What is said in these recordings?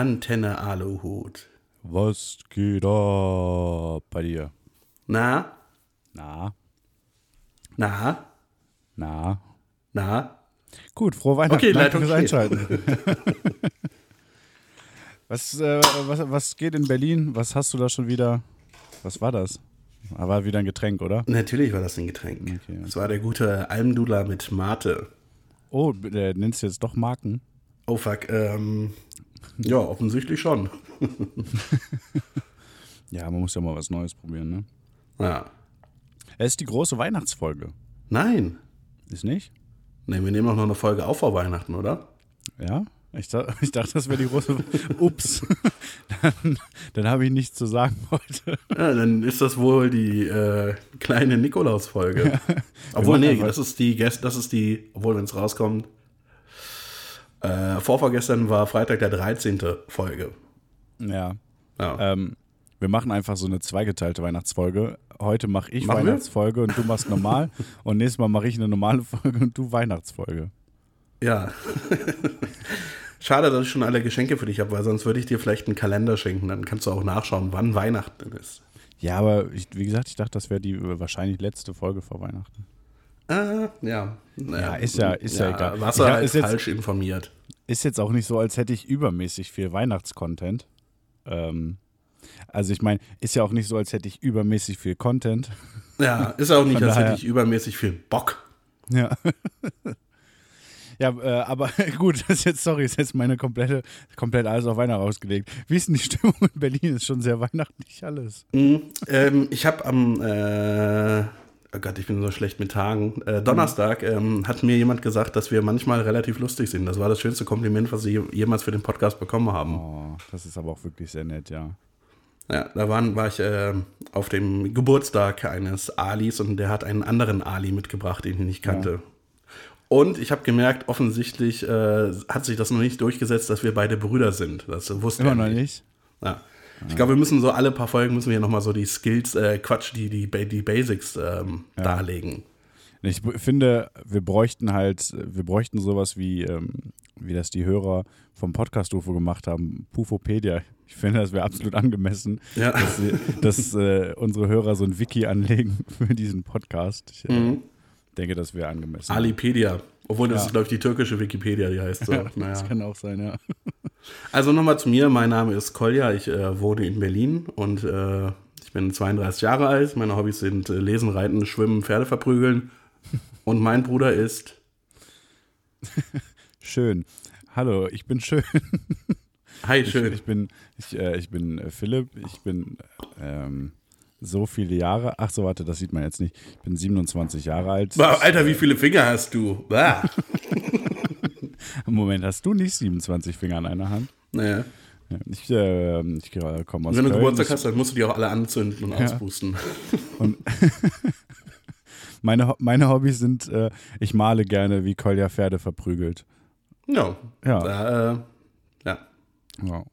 Antenne Aluhut. Was geht ab bei dir? Na? Na, Na? na. Na? Gut, frohe Weihnachten. Okay, Leitung fürs. Einschalten. was, äh, was, was geht in Berlin? Was hast du da schon wieder? Was war das? War wieder ein Getränk, oder? Natürlich war das ein Getränk. Okay. Das war der gute Almdudler mit Mate. Oh, äh, nennst du jetzt doch Marken? Oh fuck, ähm. Ja, offensichtlich schon. Ja, man muss ja mal was Neues probieren, ne? Ja. Es ist die große Weihnachtsfolge. Nein. Ist nicht? Ne, wir nehmen auch noch eine Folge auf vor Weihnachten, oder? Ja? Ich, ich dachte, das wäre die große. Ups. dann dann habe ich nichts zu sagen heute. Ja, dann ist das wohl die äh, kleine Nikolaus-Folge. obwohl, nee, das ist die, Gäst- das ist die, obwohl, wenn es rauskommt. Äh, vorvorgestern war Freitag der 13. Folge. Ja. Ja. Ähm, wir machen einfach so eine zweigeteilte Weihnachtsfolge. Heute mache ich Machen wir? Weihnachtsfolge und du machst normal. und nächstes Mal mache ich eine normale Folge und du Weihnachtsfolge. Ja. Schade, dass ich schon alle Geschenke für dich habe, weil sonst würde ich dir vielleicht einen Kalender schenken. Dann kannst du auch nachschauen, wann Weihnachten ist. Ja, aber ich, wie gesagt, ich dachte, das wäre die wahrscheinlich letzte Folge vor Weihnachten. Ah, ja. Naja, Ja, ist ja- ist ja egal. Warst du Ja, halt ist jetzt- falsch informiert. Ist jetzt auch nicht so, als hätte ich übermäßig viel Weihnachtscontent. Ähm, also ich meine, ist ja auch nicht so, als hätte ich übermäßig viel Content. Ja, ist auch nicht, Von als hätte ich übermäßig viel Bock. Ja. Ja, äh, aber gut, das ist jetzt, sorry, ist jetzt meine komplette, komplett alles auf Weihnachten ausgelegt. Wie ist denn die Stimmung in Berlin? Ist schon sehr weihnachtlich alles. Mhm. Ähm, ich habe am, äh, oh Gott, ich bin so schlecht mit Tagen. Äh, Donnerstag ähm, hat mir jemand gesagt, dass wir manchmal relativ lustig sind. Das war das schönste Kompliment, was sie jemals für den Podcast bekommen haben. Oh, das ist aber auch wirklich sehr nett, ja. Ja, da waren, war ich äh, auf dem Geburtstag eines Alis und der hat einen anderen Ali mitgebracht, den ich nicht kannte. Und ich habe gemerkt, offensichtlich äh, hat sich das noch nicht durchgesetzt, dass wir beide Brüder sind. Das wusste Immer er noch nicht. nicht? Ja. Ich glaube, wir müssen so alle paar Folgen müssen wir nochmal so die Skills, äh, Quatsch, die, die, die Basics ähm, darlegen. Ich finde, wir bräuchten halt, wir bräuchten sowas wie, ähm, wie das die Hörer vom Podcast UFO gemacht haben, Pufopedia. Ich finde, das wäre absolut angemessen, Ja. dass, dass äh, unsere Hörer so ein Wiki anlegen für diesen Podcast. Ich äh, Mhm. Denke, das wäre angemessen. Alipedia. Obwohl, das Ja. ist, glaube ich, die türkische Wikipedia, die heißt so. Das naja. kann auch sein, ja. Also nochmal zu mir. Mein Name ist Kolja. Ich äh, wohne in Berlin und äh, ich bin 32 Jahre alt. Meine Hobbys sind äh, Lesen, Reiten, Schwimmen, Pferde verprügeln. Und mein Bruder ist. Schön. Hallo, ich bin schön. Hi, Ich, schön. ich bin, ich, äh, ich bin äh, Philipp. Ich bin ähm, so viele Jahre. Ach so, warte, das sieht man jetzt nicht. Ich bin 27 Jahre alt. Wow, Alter, wie viele Finger hast du? Bah. Moment, hast du nicht 27 Finger an einer Hand? Naja. Ja, ich äh, ich komme aus Wenn du. Geburtstag hast, dann musst du die auch alle anzünden und Ja. auspusten. Und meine, meine Hobbys sind, äh, ich male gerne, wie Kolja Pferde verprügelt. Ja. Ja, Da, äh, ja. ja.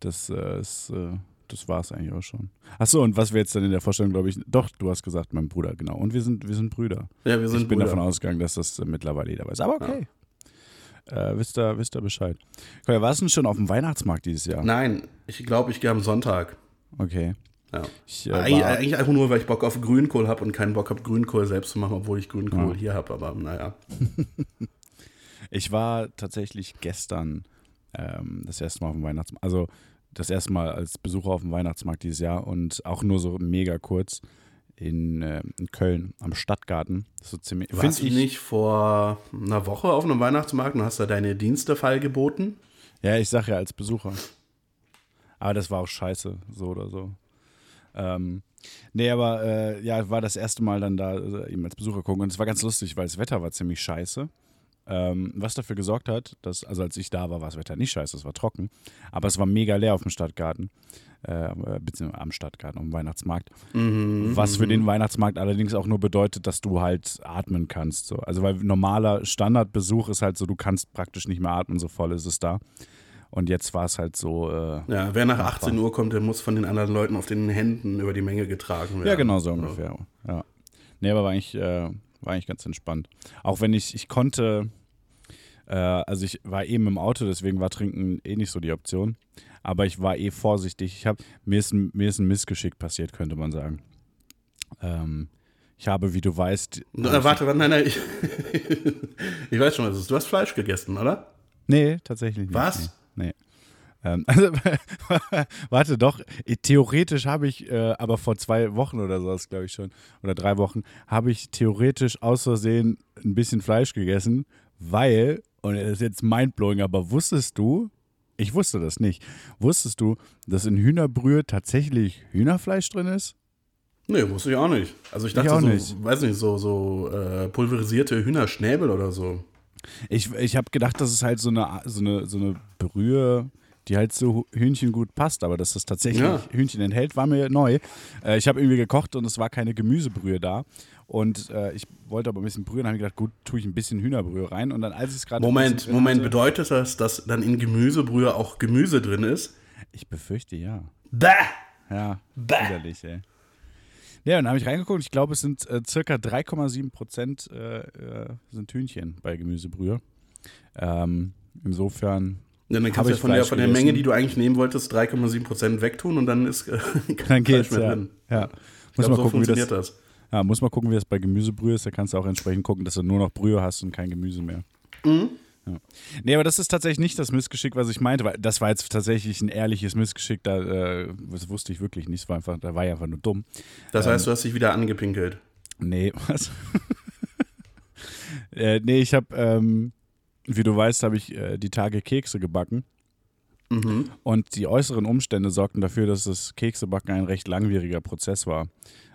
das äh, ist, äh, das war es eigentlich auch schon. Achso, und was wir jetzt dann in der Vorstellung, glaube ich, doch, du hast gesagt, mein Bruder, genau. Und wir sind, wir sind Brüder. Ja, wir sind ich bin Brüder. davon ausgegangen, dass das äh, mittlerweile jeder weiß. Aber okay. Äh, wisst, ihr, wisst ihr Bescheid. Kolja, warst du denn schon auf dem Weihnachtsmarkt dieses Jahr? Nein, ich glaube, ich gehe am Sonntag. Okay. Ja. Ich, äh, eigentlich, war, eigentlich einfach nur, weil ich Bock auf Grünkohl habe und keinen Bock habe, Grünkohl selbst zu machen, obwohl ich Grünkohl Ja. hier habe. Aber naja. Ich war tatsächlich gestern ähm, das erste Mal auf dem Weihnachtsmarkt, also das erste Mal als Besucher auf dem Weihnachtsmarkt dieses Jahr und auch nur so mega kurz in, äh, in Köln am Stadtgarten. So ziemlich, Warst du nicht vor einer Woche auf einem Weihnachtsmarkt und hast da deine Dienste geboten? Ja, ich sag ja als Besucher. Aber das war auch scheiße, so oder so. Ähm, Nee, aber äh, ja, war das erste Mal dann da äh, eben als Besucher gucken und es war ganz lustig, weil das Wetter war ziemlich scheiße. Ähm, was dafür gesorgt hat, dass, also als ich da war, war das Wetter nicht scheiße, es war trocken, aber es war mega leer auf dem Stadtgarten, äh, beziehungsweise am Stadtgarten, am Weihnachtsmarkt. Mhm, Was für den Weihnachtsmarkt allerdings auch nur bedeutet, dass du halt atmen kannst. So. Also weil normaler Standardbesuch ist halt so, du kannst praktisch nicht mehr atmen, so voll ist es da. Und jetzt war es halt so. Äh, Ja, wer nach 18 Uhr kommt, der muss von den anderen Leuten auf den Händen über die Menge getragen werden. Ja, genau so ungefähr. Ja. Nee, aber war eigentlich, äh, war eigentlich ganz entspannt. Auch wenn ich, ich konnte, äh, also ich war eben im Auto, deswegen war Trinken eh nicht so die Option. Aber ich war eh vorsichtig. Ich hab, mir, ist, ein- mir ist ein Missgeschick passiert, könnte man sagen. Ähm, ich habe, wie du weißt. Na, warte, warte, nein, nein. Ich, ich weiß schon, was es ist. Du hast Fleisch gegessen, oder? Nee, tatsächlich nicht. Was? Nee. Ähm, also, warte, doch, eh, theoretisch habe ich, äh, aber vor zwei Wochen oder sowas, glaube ich schon, oder drei Wochen, habe ich theoretisch aus Versehen ein bisschen Fleisch gegessen, weil, und das ist jetzt mindblowing, aber wusstest du, ich wusste das nicht, wusstest du, dass in Hühnerbrühe tatsächlich Hühnerfleisch drin ist? Nee, wusste ich auch nicht. Also ich Ich dachte auch so, nicht. weiß nicht, so, so äh, pulverisierte Hühnerschnäbel oder so. Ich, ich habe gedacht, das ist halt so eine, so, eine, so eine Brühe, die halt zu Hühnchen gut passt, aber dass das tatsächlich Ja. Hühnchen enthält, war mir neu. Äh, ich habe irgendwie gekocht und es war keine Gemüsebrühe da. Und äh, ich wollte aber ein bisschen Brühe und habe gedacht, gut, tue ich ein bisschen Hühnerbrühe rein. Und dann, als ich es gerade. Moment, Moment, hatte- bedeutet das, dass dann in Gemüsebrühe auch Gemüse drin ist? Ich befürchte ja. Bäh! Ja, Bäh. widerlich, ey. Ja, und dann habe ich reingeguckt. Ich glaube, es sind äh, circa 3,7 Prozent äh, äh, sind Hühnchen bei Gemüsebrühe. Ähm, insofern Ja, dann kannst du von der, von der? Menge, die du eigentlich nehmen wolltest, 3,7% wegtun und dann ist äh, kein Dann geht's, Fleisch mehr ja. drin. ja. Muss glaube, mal so gucken, wie funktioniert das, das. Ja, muss mal gucken, wie das bei Gemüsebrühe ist. Da kannst du auch entsprechend gucken, dass du nur noch Brühe hast und kein Gemüse mehr. Mhm. Ja. Nee, aber das ist tatsächlich nicht das Missgeschick, was ich meinte, weil das war jetzt tatsächlich ein ehrliches Missgeschick, da, äh, das wusste ich wirklich nicht, war einfach, da war ich einfach nur dumm. Das Ähm. heißt, du hast dich wieder angepinkelt. Nee, was? äh, nee, ich habe, ähm, wie du weißt, habe ich äh, die Tage Kekse gebacken Mhm. und die äußeren Umstände sorgten dafür, dass das Keksebacken ein recht langwieriger Prozess war.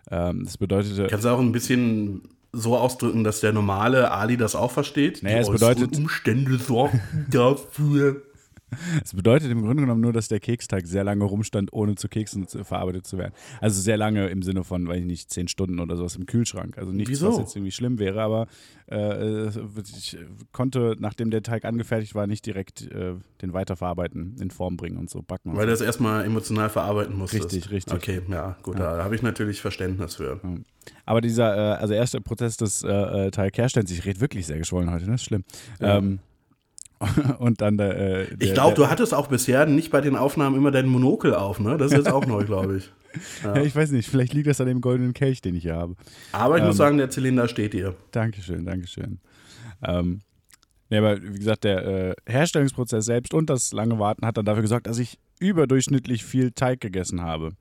Ähm, das bedeutete, Kannst du auch ein bisschen so ausdrücken, dass der normale Ali das auch versteht? Naja, Die es bedeutet- Umstände sorgen dafür. Es bedeutet im Grunde genommen nur, dass der Keksteig sehr lange rumstand, ohne zu Keksen zu, verarbeitet zu werden. Also sehr lange im Sinne von, weiß ich nicht, zehn Stunden oder sowas im Kühlschrank. Also nichts, Wieso? was jetzt irgendwie schlimm wäre, aber äh, ich konnte, nachdem der Teig angefertigt war, nicht direkt äh, den weiterverarbeiten, in Form bringen und so backen. Und Weil so. du das erstmal emotional verarbeiten musstest. Richtig, richtig. Okay, ja, gut, da habe ich natürlich Verständnis für. Aber dieser, äh, also erste Prozess des äh, äh, Teigherstellens, ich rede wirklich sehr geschwollen heute, ne? Ist schlimm. Ja. Ähm, und dann der, äh, der Ich glaube, du hattest auch bisher nicht bei den Aufnahmen immer deinen Monokel auf, ne? Das ist jetzt auch neu, glaube ich. Ja, ich weiß nicht, vielleicht liegt das an dem goldenen Kelch, den ich hier habe. Aber ich muss Ähm. sagen, der Zylinder steht dir. Dankeschön, Dankeschön. Ähm, ja, aber wie gesagt, der äh, Herstellungsprozess selbst und das lange Warten hat dann dafür gesorgt, dass ich überdurchschnittlich viel Teig gegessen habe.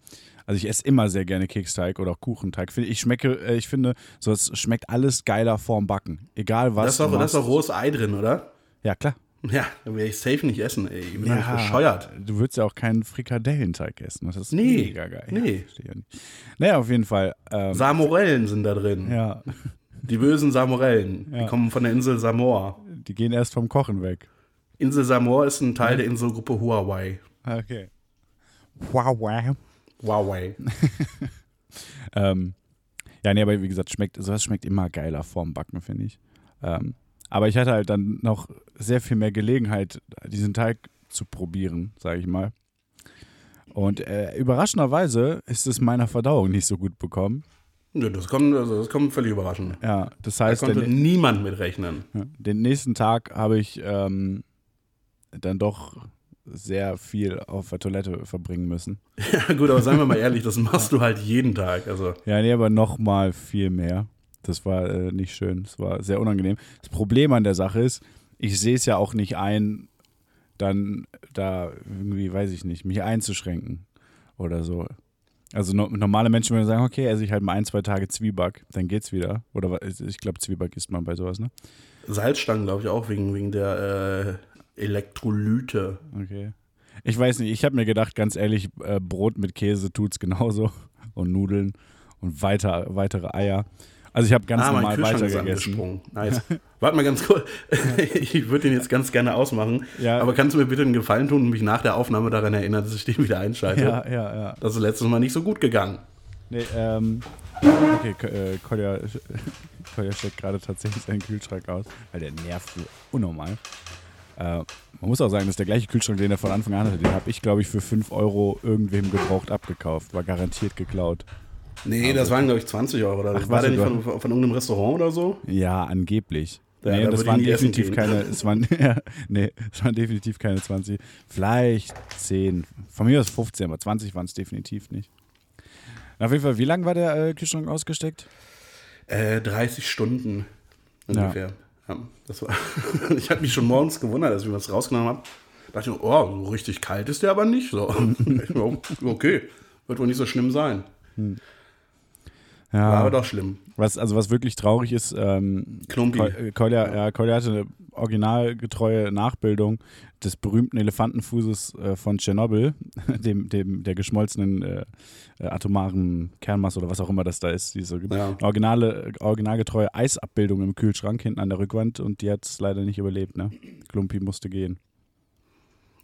Also ich esse immer sehr gerne Keksteig oder auch Kuchenteig. Ich schmecke, äh, ich finde, so es schmeckt alles geiler vorm Backen. Egal was. Da ist, auch, auch rohes Ei drin, oder? Ja, klar. Ja, da wäre ich safe nicht essen, ey. Ich bin Ja, ja. bescheuert. Du würdest ja auch keinen Frikadellenteig essen. Das ist Nee, mega geil. nee. Ja, nicht. Naja, auf jeden Fall. Ähm, Samorellen sind da drin. ja, Die bösen Samorellen. Ja. Die kommen von der Insel Samor. die gehen erst vom Kochen weg. Insel Samor ist ein Teil der Inselgruppe Huawei. Okay. Wow, wow. Huawei. Ähm, ja, nee, aber wie gesagt, schmeckt, sowas schmeckt immer geiler vorm Backen, finde ich. Ähm, aber ich hatte halt dann noch sehr viel mehr Gelegenheit, diesen Teig zu probieren, sage ich mal. Und äh, überraschenderweise ist es meiner Verdauung nicht so gut bekommen. Ja, das kommt, also das kommt völlig überraschend. Ja, das Da heißt, konnte der, niemand mit rechnen. ja, den nächsten Tag habe ich ähm, dann doch sehr viel auf der Toilette verbringen müssen. Ja, gut, aber seien wir mal ehrlich, das machst du halt jeden Tag. Also, Ja, nee, aber noch mal viel mehr. Das war äh, nicht schön. Das war sehr unangenehm. Das Problem an der Sache ist, ich sehe es ja auch nicht ein, dann da irgendwie, weiß ich nicht, mich einzuschränken oder so. Also no normale Menschen würden sagen, okay, esse ich halt mal ein, zwei Tage Zwieback, dann geht's wieder. Oder ich glaube, Zwieback isst man bei sowas, ne? Salzstangen, glaube ich, auch wegen, wegen der äh, Elektrolyte. Okay. Ich weiß nicht, ich habe mir gedacht, ganz ehrlich, äh, Brot mit Käse tut's genauso und Nudeln und weiter, weitere Eier. Also ich habe ganz ah, normal Kühlschrank weiter ist gegessen. angesprungen. Nice. Warte mal ganz kurz. ich würde den jetzt ganz gerne ausmachen. Ja. Aber kannst du mir bitte einen Gefallen tun und mich nach der Aufnahme daran erinnern, dass ich den wieder einschalte? Ja, ja, ja. Das ist letztes Mal nicht so gut gegangen. Nee, ähm, okay, äh, Kolja, Kolja steckt gerade tatsächlich seinen Kühlschrank aus, weil der nervt so unnormal. Äh, man muss auch sagen, das ist der gleiche Kühlschrank, den er von Anfang an hatte. Den habe ich, glaube ich, für 5 Euro irgendwem gebraucht abgekauft. War garantiert geklaut. Nee, das waren, glaube ich, 20 Euro. Oder? Ach, war der nicht du- von, von irgendeinem Restaurant oder so? Ja, angeblich. Ja, nee, da das waren definitiv keine, es waren, ja, nee, es waren definitiv keine 20. Vielleicht 10. Von mir aus 15, aber 20 waren es definitiv nicht. Auf jeden Fall, wie lange war der äh, Kühlschrank ausgesteckt? Äh, 30 Stunden ungefähr. Ja. das war ich habe mich schon morgens gewundert, als ich was rausgenommen habe. Da dachte ich, oh, so richtig kalt ist der aber nicht. So. okay, wird wohl nicht so schlimm sein. Ja. War aber doch schlimm. Was, also was wirklich traurig ist, ähm, Klumpi. Äh, Kolja, ja, Kolja hatte eine originalgetreue Nachbildung des berühmten Elefantenfußes äh, von Tschernobyl, dem, dem der geschmolzenen äh, äh, atomaren Kernmasse oder was auch immer das da ist. Diese Ja. originale, originalgetreue Eisabbildung im Kühlschrank hinten an der Rückwand und die hat es leider nicht überlebt. Ne? Klumpi musste gehen.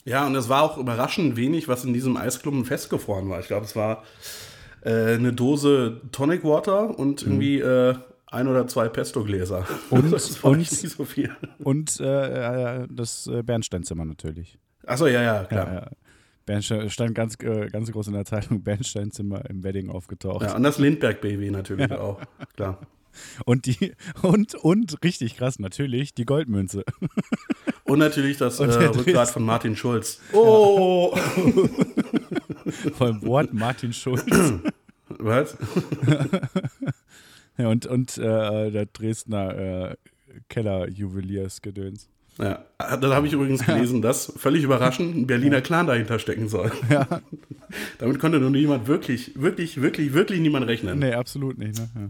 Ja, und es war auch überraschend wenig, was in diesem Eisklumpen festgefroren war. Ich glaube, es war äh, eine Dose Tonic Water und irgendwie äh, ein oder zwei Pesto-Gläser. Und- das und- nicht so viel. Und äh, äh, das äh, Bernsteinzimmer natürlich. Achso, ja, ja, klar. Ja, ja. Bernstein stand ganz, ganz groß in der Zeitung, Bernsteinzimmer im Wedding aufgetaucht. Ja, und das Lindbergh-Baby natürlich auch, klar. Und die, und, und richtig krass, natürlich, die Goldmünze. Und natürlich das äh, Und der Rückgrat von Martin Schulz. Oh! Vom Wort Martin Schulz. Was? Ja, und und äh, der Dresdner äh, Keller-Juweliersgedöns. Ja, da habe ich übrigens gelesen, dass völlig überraschend ein Berliner Clan dahinter stecken soll. Damit konnte nur niemand wirklich, wirklich, wirklich, wirklich niemand rechnen. Nee, absolut nicht. Ne? Ja.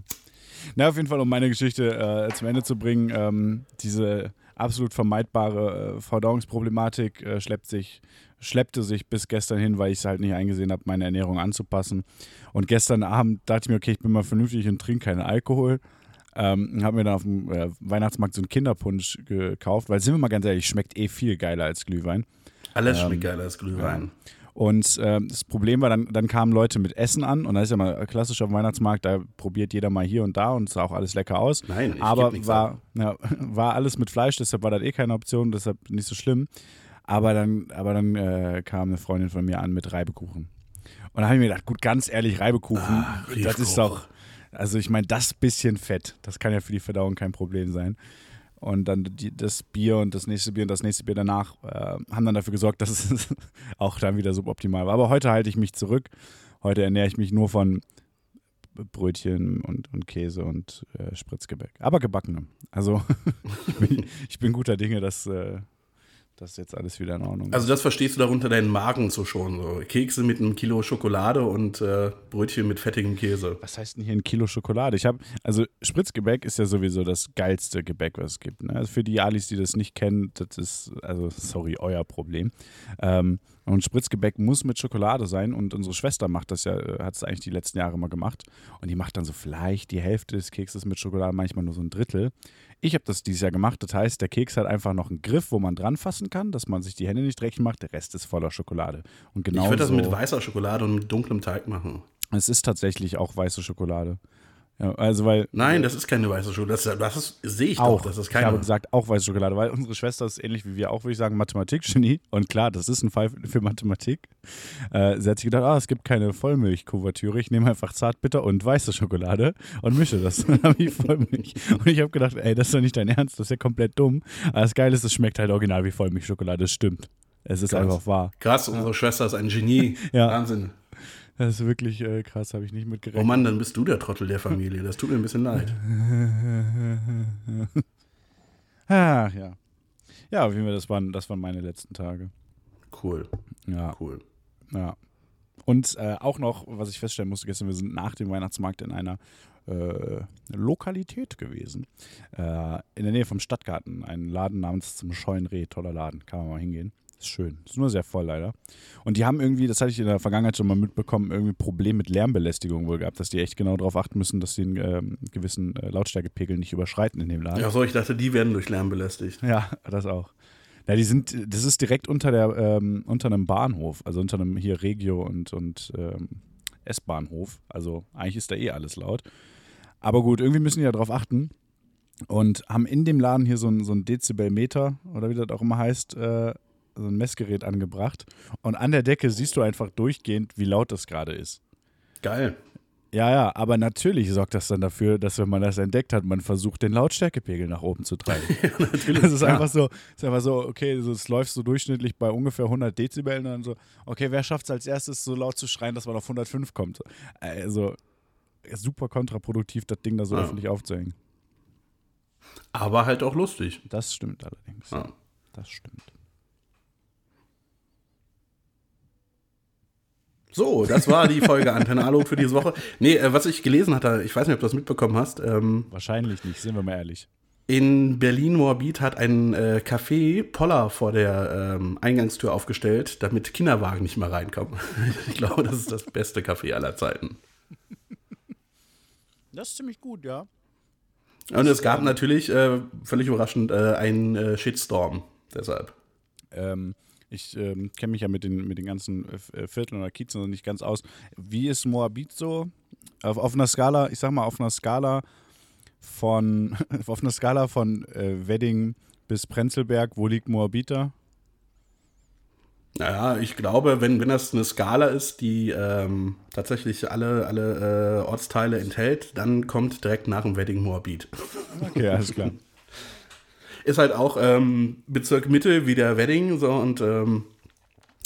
Na, auf jeden Fall, um meine Geschichte äh, zum Ende zu bringen, ähm, diese absolut vermeidbare äh, Verdauungsproblematik äh, schleppt sich, schleppte sich bis gestern hin, weil ich es halt nicht eingesehen habe, meine Ernährung anzupassen. Und gestern Abend dachte ich mir, okay, ich bin mal vernünftig und trinke keinen Alkohol. Ähm, habe mir dann auf dem äh, Weihnachtsmarkt so einen Kinderpunsch gekauft, weil, sind wir mal ganz ehrlich, schmeckt eh viel geiler als Glühwein. Alles Ähm, schmeckt geiler als Glühwein. Und ähm, das Problem war, dann, dann kamen Leute mit Essen an und das ist ja mal klassisch auf dem Weihnachtsmarkt, da probiert jeder mal hier und da und sah auch alles lecker aus. Nein, ich aber war, ja, war alles mit Fleisch, deshalb war das eh keine Option, deshalb nicht so schlimm. Aber dann, aber dann äh, kam eine Freundin von mir an mit Reibekuchen. Und da habe ich mir gedacht, gut, ganz ehrlich, Reibekuchen, Ah, das ist doch, also ich meine, das bisschen Fett, das kann ja für die Verdauung kein Problem sein. Und dann die, das Bier und das nächste Bier und das nächste Bier danach äh, haben dann dafür gesorgt, dass es auch dann wieder suboptimal war. Aber heute halte ich mich zurück. Heute ernähre ich mich nur von Brötchen und, und Käse und äh, Spritzgebäck. Aber gebackenem. Also ich, bin, ich bin guter Dinge, dass äh, das jetzt alles wieder in Ordnung ist. Also das verstehst du darunter, deinen Magen zu schonen. So. Kekse mit einem Kilo Schokolade und äh, Brötchen mit fettigem Käse. Was heißt denn hier ein Kilo Schokolade? Ich habe, also Spritzgebäck ist ja sowieso das geilste Gebäck, was es gibt. Ne? Also für die Alis, die das nicht kennen, das ist, also sorry, euer Problem. Ähm, und Spritzgebäck muss mit Schokolade sein und unsere Schwester macht das ja, äh, hat es eigentlich die letzten Jahre mal gemacht. Und die macht dann so vielleicht die Hälfte des Kekses mit Schokolade, manchmal nur so ein Drittel. Ich habe das dieses Jahr gemacht. Das heißt, der Keks hat einfach noch einen Griff, wo man dran fassen kann, dass man sich die Hände nicht dreckig macht. Der Rest ist voller Schokolade. Und genau ich würde das so- mit weißer Schokolade und mit dunklem Teig machen. Es ist tatsächlich auch weiße Schokolade. Ja, also weil Nein, das ist keine weiße Schokolade. Das, das ist- sehe ich auch, doch. Das ist ich habe keine. gesagt, auch weiße Schokolade, weil unsere Schwester ist ähnlich wie wir auch, würde ich sagen, Mathematik-Genie. Und klar, das ist ein Fall für Mathematik. Äh, sie hat sich gedacht, ah, es gibt keine Vollmilchkuvertüre, ich nehme einfach Zartbitter und weiße Schokolade und mische das. Dann habe ich Vollmilch. Und ich habe gedacht, ey, das ist doch nicht dein Ernst, das ist ja komplett dumm. Aber das Geile ist, es schmeckt halt original wie Vollmilchschokolade, das stimmt. Es ist Krass. einfach wahr. Krass, unsere Schwester ist ein Genie. Ja. Wahnsinn. Das ist wirklich äh, krass, habe ich nicht Oh mitgerechnet. Mann, dann bist du der Trottel der Familie. Das tut mir ein bisschen leid. Ah, ja. Ja, wie wir das waren, das waren meine letzten Tage. Cool, Ja, cool. ja. Und äh, auch noch, was ich feststellen musste gestern, wir sind nach dem Weihnachtsmarkt in einer äh, Lokalität gewesen. Äh, in der Nähe vom Stadtgarten. Ein Laden namens zum Scheuen Reh. Toller Laden. Kann man mal hingehen. Ist schön. Ist nur sehr voll leider. Und die haben irgendwie, das hatte ich in der Vergangenheit schon mal mitbekommen, irgendwie ein Problem mit Lärmbelästigung wohl gehabt, dass die echt genau darauf achten müssen, dass sie einen ähm, gewissen äh, Lautstärkepegel nicht überschreiten in dem Laden. Ja, so, ich dachte, die werden durch Lärm belästigt. Ja, das auch. Ja, die sind, das ist direkt unter der, ähm, unter einem Bahnhof, also unter einem hier Regio und, und ähm, S-Bahnhof. Also eigentlich ist da eh alles laut. Aber gut, irgendwie müssen die ja darauf achten und haben in dem Laden hier so ein, so ein Dezibelmeter oder wie das auch immer heißt, äh, so ein Messgerät angebracht. Und an der Decke siehst du einfach durchgehend, wie laut das gerade ist. Geil. Ja, ja, aber natürlich sorgt das dann dafür, dass wenn man das entdeckt hat, man versucht, den Lautstärkepegel nach oben zu treiben. ja, natürlich. Das ist klar. einfach so, ist einfach so, okay, so, es läuft so durchschnittlich bei ungefähr 100 Dezibel und dann so, okay, wer schafft es als erstes so laut zu schreien, dass man auf 105 kommt? Also super kontraproduktiv, das Ding da so Ja. öffentlich aufzuhängen. Aber halt auch lustig. Das stimmt allerdings. Ja. Das stimmt. So, das war die Folge Antenne Alu für diese Woche. Nee, äh, was ich gelesen hatte, ich weiß nicht, ob du das mitbekommen hast. Ähm, Wahrscheinlich nicht, sind wir mal ehrlich. in Berlin-Moabit hat ein äh, Café Poller vor der ähm, Eingangstür aufgestellt, damit Kinderwagen nicht mehr reinkommen. ich glaube, das ist das beste Café aller Zeiten. Das ist ziemlich gut, ja. Und es gab natürlich, äh, völlig überraschend, äh, einen äh, Shitstorm. Deshalb. Ähm, ich ähm, kenne mich ja mit den, mit den ganzen äh, Vierteln oder Kiezen noch nicht ganz aus. Wie ist Moabit so? Auf, auf einer Skala, ich sag mal, auf einer Skala von, auf einer Skala von äh, Wedding bis Prenzlberg, wo liegt Moabit da? Naja, ich glaube, wenn, wenn das eine Skala ist, die ähm, tatsächlich alle, alle äh, Ortsteile enthält, dann kommt direkt nach dem Wedding Moabit. Okay, alles klar. Ist halt auch ähm, Bezirk Mitte wie der Wedding, so und ähm,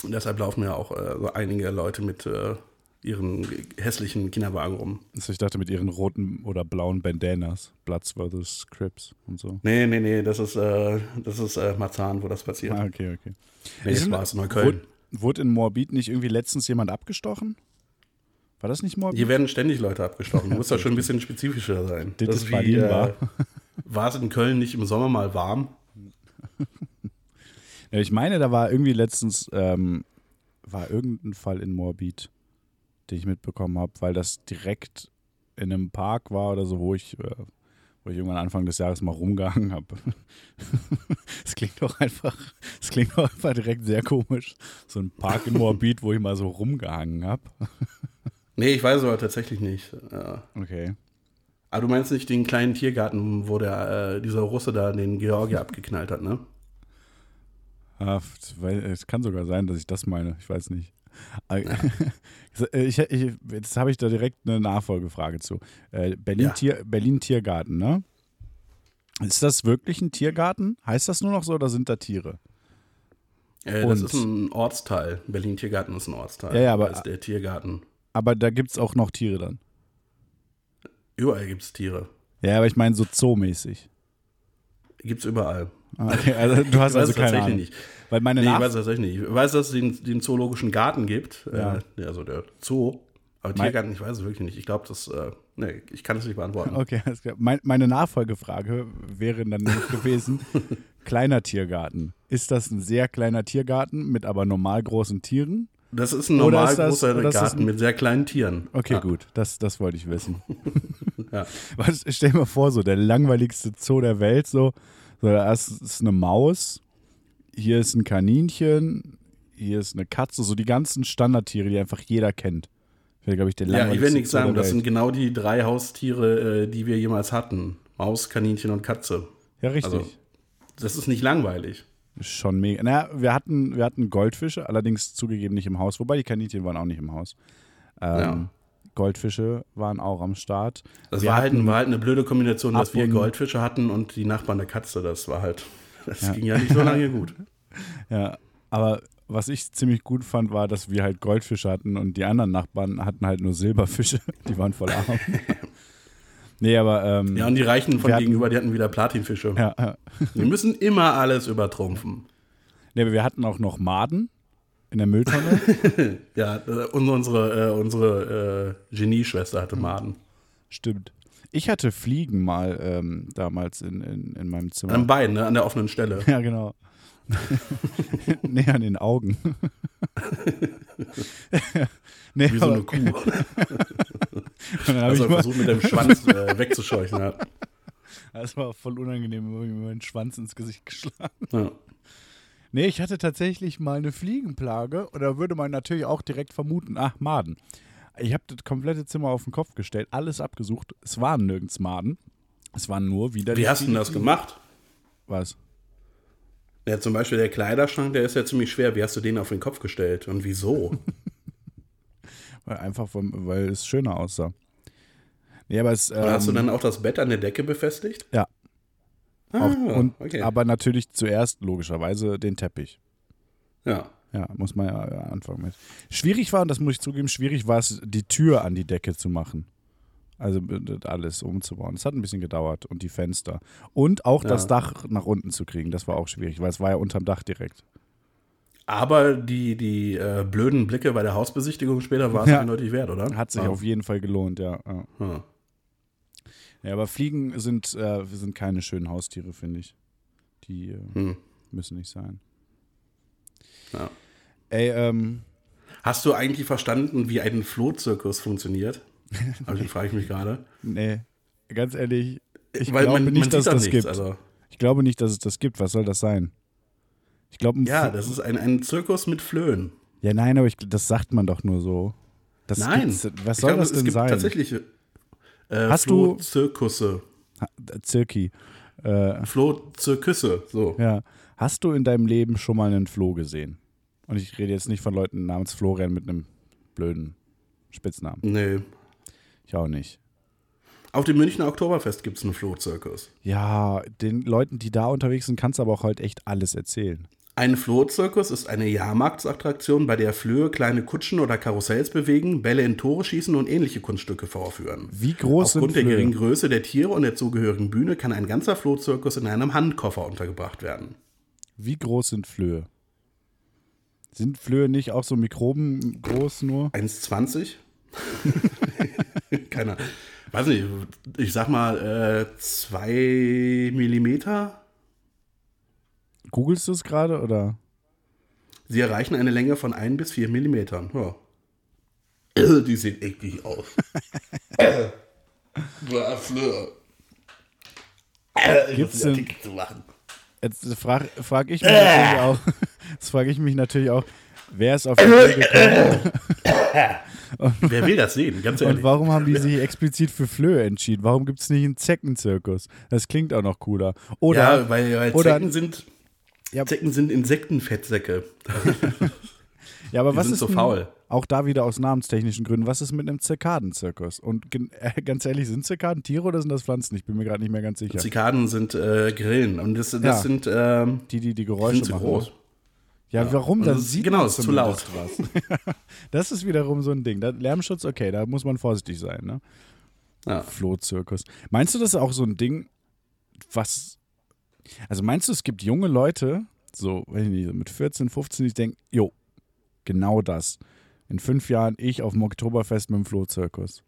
deshalb laufen ja auch äh, so einige Leute mit äh, ihren hässlichen Kinderwagen rum. Also ich dachte mit ihren roten oder blauen Bandanas, Bloods vs. Crips und so. Nee, nee, nee, das ist, äh, das ist äh, Marzahn, wo das passiert. Ah, okay, okay. nee, Ist das in Neukölln. Wurde, wurde in Moabit nicht irgendwie letztens jemand abgestochen? War das nicht Moabit? Hier werden ständig Leute abgestochen. Muss da schon ein bisschen spezifischer sein. Das ist ist Berlin, äh? War es in Köln nicht im Sommer mal warm? Ja, ich meine, da war irgendwie letztens, ähm, war irgendein Fall in Moabit, den ich mitbekommen habe, weil das direkt in einem Park war oder so, wo ich, äh, wo ich irgendwann Anfang des Jahres mal rumgehangen habe. Es klingt doch einfach, es klingt doch einfach direkt sehr komisch. So ein Park in Moabit, wo ich mal so rumgehangen habe. Nee, ich weiß aber tatsächlich nicht. Ja. Okay. Aber du meinst nicht den kleinen Tiergarten, wo der, äh, dieser Russe da den Georgier abgeknallt hat, ne? Ah, weil, es kann sogar sein, dass ich das meine. Ich weiß nicht. Äh, ich, ich, jetzt habe ich da direkt eine Nachfolgefrage zu. Äh, Berlin, Ja. Tier, Berlin Tiergarten, ne? Ist das wirklich ein Tiergarten? Heißt das nur noch so oder sind da Tiere? Äh, das ist ein Ortsteil. Berlin Tiergarten ist ein Ortsteil. Ja, ja, aber- Das ist der Tiergarten. Aber da gibt es auch noch Tiere dann. Überall gibt es Tiere. Ja, aber ich meine so zoomäßig. Gibt's überall. Ah, Okay, also du hast Ich weiß also es keine tatsächlich Ahnung. nicht. Weil meine Nee, ich Nach weiß es tatsächlich nicht. Ich weiß, dass es den, den zoologischen Garten gibt. Ja. Äh, also der Zoo. Aber Mein- Tiergarten, ich weiß es wirklich nicht. Ich glaube, das, äh, nee, ich kann es nicht beantworten. Okay, alles klar. Mein, meine Nachfolgefrage wäre dann gewesen: kleiner Tiergarten. Ist das ein sehr kleiner Tiergarten mit aber normal großen Tieren? Das ist ein normal ist das- großer Garten ein- mit sehr kleinen Tieren. Okay, ja. gut. Das, das wollte ich wissen. Ja. Was, stell dir mal vor, so der langweiligste Zoo der Welt, so, so da ist, eine Maus, hier ist ein Kaninchen, hier ist eine Katze, so die ganzen Standardtiere, die einfach jeder kennt. Wäre, glaube ich, der Ja, ich langweiligste will nichts sagen, das sind genau die drei Haustiere, äh, die wir jemals hatten. Maus, Kaninchen und Katze. Ja, richtig. Also, das ist nicht langweilig. Schon mega. Naja, wir hatten, wir hatten Goldfische, allerdings zugegeben nicht im Haus, wobei die Kaninchen waren auch nicht im Haus. Ähm, Ja. Goldfische waren auch am Start. Das war halt, war halt eine blöde Kombination, dass wir Goldfische hatten und die Nachbarn eine Katze. Das war halt, das Ja. ging ja nicht so lange gut. Ja, aber was ich ziemlich gut fand, war, dass wir halt Goldfische hatten und die anderen Nachbarn hatten halt nur Silberfische. Die waren voll arm. Nee, aber ähm, Ja, und die Reichen von gegenüber, die hatten wieder Platinfische. ja, ja. Wir müssen immer alles übertrumpfen. Nee, aber wir hatten auch noch Maden in der Mülltonne. Ja, äh, unsere, äh, unsere äh, Genieschwester hatte Maden. Stimmt. Ich hatte Fliegen mal ähm, damals in, in, in meinem Zimmer. An beiden, ne? an der offenen Stelle. ja, genau. nee, an den Augen. nee, Wie so eine Kuh. dann Also ich versucht mit dem Schwanz äh, wegzuscheuchen. Ja. das war voll unangenehm, mir meinen Schwanz ins Gesicht geschlagen. Ja. Nee, ich hatte tatsächlich mal eine Fliegenplage und da würde man natürlich auch direkt vermuten, ach, Maden. Ich habe das komplette Zimmer auf den Kopf gestellt, alles abgesucht. Es waren nirgends Maden. Es waren nur wieder die Wie hast du denn das gemacht? Was? Ja, zum Beispiel der Kleiderschrank, der ist ja ziemlich schwer. Wie hast du den auf den Kopf gestellt und wieso? Weil Einfach, weil es schöner aussah. Nee, aber es. Ähm, hast du dann auch das Bett an der Decke befestigt? Ja. Ah, auf, und, okay. Aber natürlich zuerst logischerweise den Teppich. ja. Ja, muss man ja anfangen mit. Schwierig war, und das muss ich zugeben, schwierig war es, die Tür an die Decke zu machen. Also äh, das alles umzubauen. Das hat ein bisschen gedauert und die Fenster. Und auch das Ja. Dach nach unten zu kriegen, das war auch schwierig, weil es war ja unterm Dach direkt. Aber die, die äh, blöden Blicke bei der Hausbesichtigung später war es Ja. eindeutig wert, oder? Hat sich ja. auf jeden Fall gelohnt, ja. ja. Ja. Ja, aber Fliegen sind, äh, sind keine schönen Haustiere, finde ich. Die äh, Hm. müssen nicht sein. Ja. Ey, ähm, Hast du eigentlich verstanden, wie ein Flohzirkus funktioniert? Also frage ich mich gerade. nee, ganz ehrlich, ich Weil glaube man, nicht, man dass da das nichts. gibt. Also, Ich glaube nicht, dass es das gibt. Was soll das sein? Ich glaube, ja, Flo- das ist ein, ein Zirkus mit Flöhen. Ja, nein, aber ich, das sagt man doch nur so. Das Nein. was soll glaube, das es denn gibt sein? tatsächlich äh, Hast du- Flohzirkusse. Ha- Zirki. Äh, Flohzirkusse, so. ja. Hast du in deinem Leben schon mal einen Floh gesehen? Und ich rede jetzt nicht von Leuten namens Florian mit einem blöden Spitznamen. Nee. Ich auch nicht. Auf dem Münchner Oktoberfest gibt es einen Flohzirkus. Ja, den Leuten, die da unterwegs sind, kannst du aber auch halt echt alles erzählen. Ein Flohzirkus ist eine Jahrmarktsattraktion, bei der Flöhe kleine Kutschen oder Karussells bewegen, Bälle in Tore schießen und ähnliche Kunststücke vorführen. Wie groß sind Aufgrund der Flöhe? geringen Größe der Tiere und der zugehörigen Bühne kann ein ganzer Flohzirkus in einem Handkoffer untergebracht werden. Wie groß sind Flöhe? Sind Flöhe nicht auch so Mikroben groß nur? 1,20? Keiner. Weiß nicht, ich sag mal 2 Millimeter. Googlest du es gerade oder? Sie erreichen eine Länge von 1 bis 4 Millimetern. Ja. Die sehen eklig aus. Gibt's denn-. Jetzt frage frag ich mich natürlich auch, jetzt frage ich mich natürlich auch, wer ist auf die Idee gekommen Wer will das sehen, ganz und ehrlich. warum haben die sich explizit für Flöhe entschieden? Warum gibt es nicht einen Zeckenzirkus? Das klingt auch noch cooler. Oder, ja, weil, weil oder- Zecken sind Ja. Zecken sind Insektenfettsäcke. ja, aber die was sind ist so faul. Auch da wieder aus namenstechnischen Gründen. Was ist mit einem Zirkadenzirkus? Und äh, ganz ehrlich, sind Zirkaden Tiere oder sind das Pflanzen? Ich bin mir gerade nicht mehr ganz sicher. Zikaden sind äh, Grillen und das, das Ja. sind ähm, Die, die die die Geräusche sind zu machen. groß. Ja, warum? Und Dann sieht genau, man ist zu zumindest Was. das ist wiederum so ein Ding. Da, Lärmschutz, okay, da muss man vorsichtig sein. Ne? Ja. Flohzirkus. Meinst du, das ist auch so ein Ding, was. Also meinst du, es gibt junge Leute, so, nicht, mit 14, 15, die denken, jo, genau das. In fünf Jahren ich auf dem Oktoberfest mit dem Flohzirkus.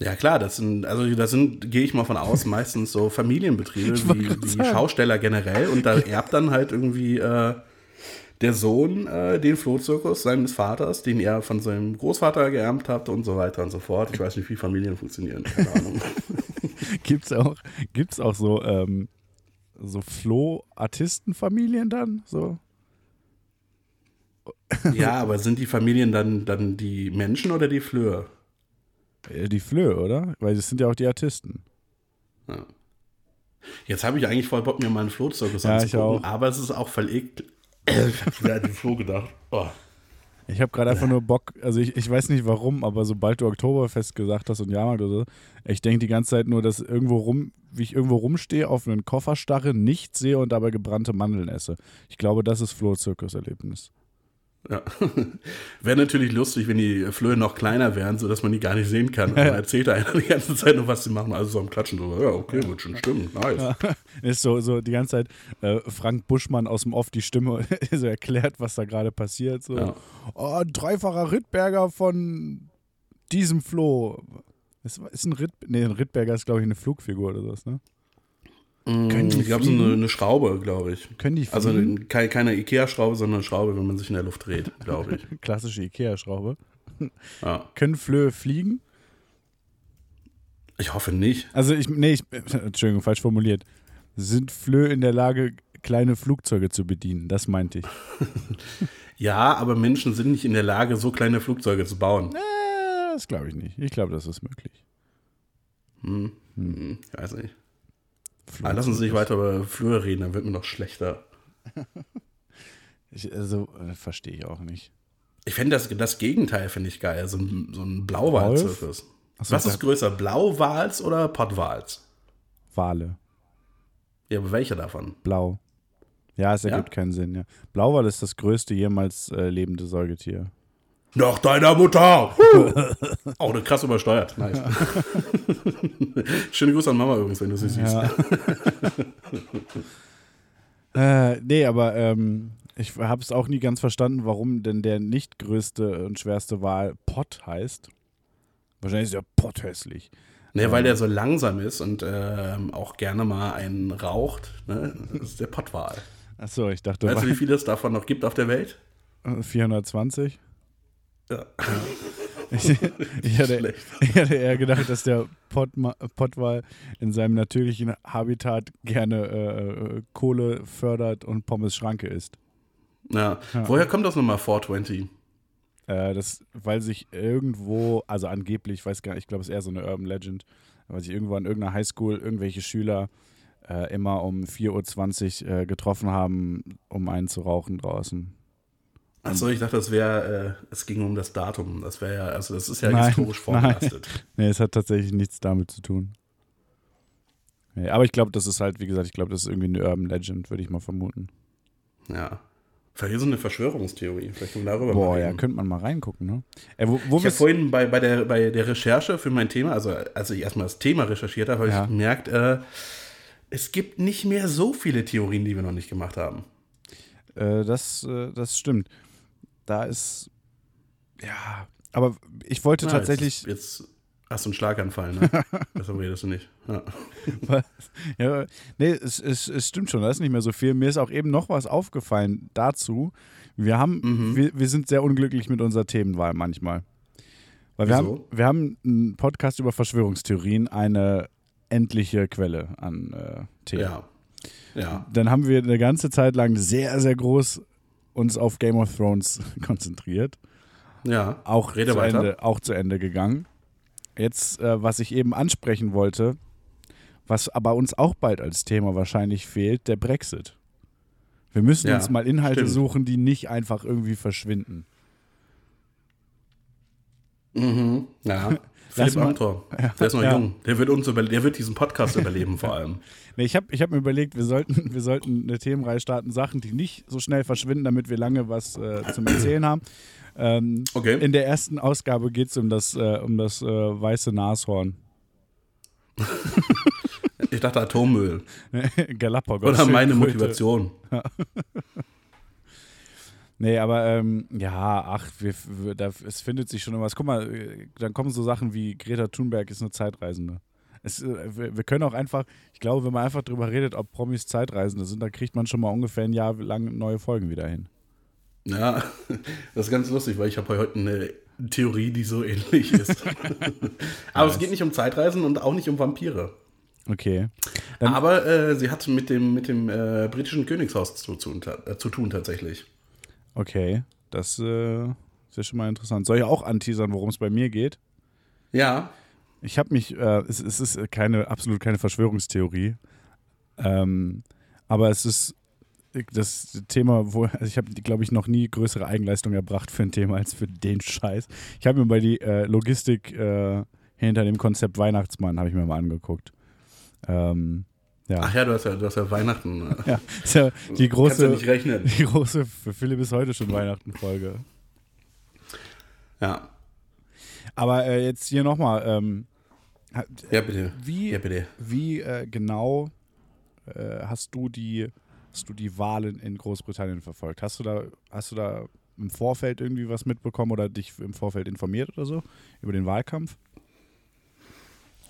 Ja klar, das sind, also das sind, gehe ich mal von aus, meistens so Familienbetriebe wie, wie. Schausteller generell und da erbt dann halt irgendwie äh, der Sohn äh, den Flohzirkus seines Vaters, den er von seinem Großvater geerbt hat und so weiter und so fort. Ich weiß nicht, wie Familien funktionieren, keine Ahnung. Gibt's auch, gibt's auch so, ähm, so Floh-Artistenfamilien dann? So? ja, aber sind die Familien dann, dann die Menschen oder die Flöhe? Äh, Die Flöhe, oder? Weil das sind ja auch die Artisten. Jetzt habe ich eigentlich voll Bock, mir mal einen Flohzirkus Ja, anzugucken, aber es ist auch voll eklig. Ich habe wieder an den Floh gedacht. Oh. Ich habe gerade einfach nur Bock, also ich, ich weiß nicht warum, aber sobald du Oktoberfest gesagt hast und Jahrmarkt oder so, ich denke die ganze Zeit nur, dass irgendwo rum, wie ich irgendwo rumstehe, auf einen Koffer starre, nichts sehe und dabei gebrannte Mandeln esse. Ich glaube, das ist Flohzirkuserlebnis. Ja. Wäre natürlich lustig, wenn die Flöhe noch kleiner wären, sodass man die gar nicht sehen kann. Und dann erzählt einer die ganze Zeit nur, was sie machen. Also so am Klatschen drüber. Ja, okay, wird schon stimmen. Nice. Ist so, so die ganze Zeit äh, Frank Buschmann aus dem Off die Stimme so erklärt, was da gerade passiert. So. Ja. Oh, ein dreifacher Rittberger von diesem Floh. Ist, ist ein Ritt, nee, ein Rittberger ist, glaube ich, eine Flugfigur oder sowas, ne? Können die ich glaube, so eine, eine Schraube, glaube ich. Können die Also fliegen? keine, keine Ikea-Schraube, sondern eine Schraube, wenn man sich in der Luft dreht, glaube ich. Klassische Ikea-Schraube. Ja. Können Flöhe fliegen? Ich hoffe nicht. Also ich, nee, ich, Entschuldigung, falsch formuliert. Sind Flöhe in der Lage, kleine Flugzeuge zu bedienen? Das meinte ich. Ja, aber Menschen sind nicht in der Lage, so kleine Flugzeuge zu bauen. Äh, das glaube ich nicht. Ich glaube, das ist möglich. Hm. Hm. Ich weiß nicht. Aber lassen Sie sich weiter über Flöhe reden, dann wird mir noch schlechter. Ich, also, äh, verstehe ich auch nicht. Ich fände das, das Gegenteil, finde ich geil. So ein, so ein Blauwal-Zirkus. So, Was ist größer, Blauwals oder Pottwals? Wale. Ja, aber welcher davon? Blau. Ja, es Ja? ergibt keinen Sinn, ja. Blauwal ist das größte jemals äh, lebende Säugetier. Nach deiner Mutter! oh, du krass übersteuert. Nice. Schöne Grüße an Mama übrigens, wenn du sie siehst. Ja. äh, nee, aber ähm, ich habe es auch nie ganz verstanden, warum denn der nicht größte und schwerste Wal Pott heißt. Wahrscheinlich ist er Pott hässlich. Ne, weil der so langsam ist und ähm, auch gerne mal einen raucht. Ne? Das ist der Pottwal. Achso, ich dachte, Weißt du, wie viele es davon noch gibt auf der Welt? Wal- 420. Ja. Ich, ich, hatte, ich hatte eher gedacht, dass der Pottwal in seinem natürlichen Habitat gerne äh, äh, Kohle fördert und Pommes Schranke isst. Ja. Ja. Woher kommt das nochmal 420? Äh, das, weil sich irgendwo, also angeblich, ich weiß gar nicht, ich glaube, es ist eher so eine Urban Legend, weil sich irgendwo an irgendeiner Highschool irgendwelche Schüler äh, immer um 4.20 Uhr äh, getroffen haben, um einen zu rauchen draußen. Achso, ich dachte, das wäre, äh, es ging um das Datum. Das wäre ja, also das ist ja Nein, historisch vorbelastet. Nee, es hat tatsächlich nichts damit zu tun. Nee, aber ich glaube, das ist halt, wie gesagt, ich glaube, das ist irgendwie eine Urban Legend, würde ich mal vermuten. Ja. Vielleicht so eine Verschwörungstheorie. Vielleicht können wir darüber Boah, mal ja, reden. könnte man mal reingucken, ne? Äh, wo wo Ich habe vorhin bei, bei, der, bei der Recherche für mein Thema, also als ich erstmal das Thema recherchiert habe, habe Ja. ich gemerkt, äh, es gibt nicht mehr so viele Theorien, die wir noch nicht gemacht haben. Äh, das, äh, das stimmt. Da ist. Ja, aber ich wollte Ja, tatsächlich. Jetzt, jetzt hast du einen Schlaganfall, ne? Deshalb redest du nicht. Ja. Was? Ja, nee, es, es, es stimmt schon, da ist nicht mehr so viel. Mir ist auch eben noch was aufgefallen dazu. Wir haben, Mhm. wir, wir sind sehr unglücklich mit unserer Themenwahl manchmal. Weil wir haben, Wieso? wir haben einen Podcast über Verschwörungstheorien, eine endliche Quelle an äh, Themen. ja. Ja. Dann haben wir eine ganze Zeit lang sehr, sehr groß uns auf Game of Thrones konzentriert. Ja. Auch, Rede zu, weiter. Ende, auch zu Ende gegangen. Jetzt, äh, was ich eben ansprechen wollte, was aber uns auch bald als Thema wahrscheinlich fehlt, der Brexit. Wir müssen Ja, uns mal Inhalte stimmt. suchen, die nicht einfach irgendwie verschwinden. Mhm. Ja. Philipp mal- Amthor, der ist noch Ja. jung. Der wird uns über, der wird diesen Podcast überleben vor allem. Nee, ich habe ich hab mir überlegt, wir sollten, wir sollten eine Themenreihe starten, Sachen, die nicht so schnell verschwinden, damit wir lange was äh, zum Erzählen haben. Ähm, Okay. in der ersten Ausgabe geht es um das, äh, um das äh, weiße Nashorn. Ich dachte Atommüll. Galapagos. Oder meine. Motivation. Nee, aber ähm, ja, ach, wir, wir, da, es findet sich schon irgendwas. Guck mal, äh, dann kommen so Sachen wie Greta Thunberg ist eine Zeitreisende. Es, äh, wir, wir können auch einfach, ich glaube, wenn man einfach drüber redet, ob Promis Zeitreisende sind, dann kriegt man schon mal ungefähr ein Jahr lang neue Folgen wieder hin. Ja, das ist ganz lustig, weil ich habe heute eine Theorie, die so ähnlich ist. Aber es geht nicht um Zeitreisen und auch nicht um Vampire. Okay. Dann- Aber äh, sie hat mit dem, mit dem äh, britischen Königshaus zu, zu, äh, zu tun tatsächlich. Okay. Das äh, ist ja schon mal interessant. Soll ich auch anteasern, worum es bei mir geht? Ja, Ich habe mich, äh, es, es ist keine, absolut keine Verschwörungstheorie, ähm, aber es ist das Thema, wo, also ich habe, glaube ich, noch nie größere Eigenleistung erbracht für ein Thema als für den Scheiß. Ich habe mir mal die äh, Logistik äh, hinter dem Konzept Weihnachtsmann, habe ich mir mal angeguckt. Ähm, ja. ach ja, du hast ja, du hast ja Weihnachten. äh, ja, ist ja die Kannst ja große, nicht rechnen. die große, für Philipp ist heute schon Weihnachten-Folge. Ja, Aber äh, jetzt hier nochmal, ähm, ja bitte. wie, Ja, bitte. Wie äh, genau äh, hast du die hast du die Wahlen in Großbritannien verfolgt? Hast du da hast du da im Vorfeld irgendwie was mitbekommen oder dich im Vorfeld informiert oder so über den Wahlkampf?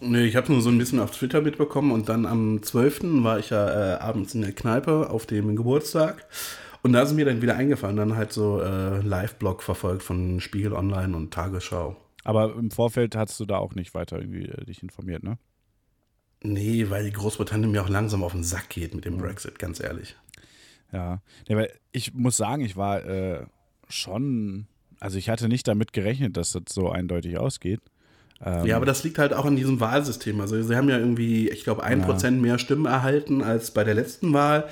Nee, ich habe nur so ein bisschen auf Twitter mitbekommen und dann am 12. war ich ja äh, abends in der Kneipe auf dem Geburtstag. Und da ist mir dann wieder eingefallen, dann halt so äh, Live-Blog verfolgt von Spiegel Online und Tagesschau. Aber im Vorfeld hast du da auch nicht weiter irgendwie äh, dich informiert, ne? Nee, weil die Großbritannien mir auch langsam auf den Sack geht mit dem Brexit, ganz ehrlich. Ja, nee, weil ich muss sagen, ich war äh, schon, also ich hatte nicht damit gerechnet, dass das so eindeutig ausgeht. Ähm, Ja, aber das liegt halt auch an diesem Wahlsystem. Also sie haben ja irgendwie, ich glaube, ein Prozent mehr Stimmen erhalten als bei der letzten Wahl.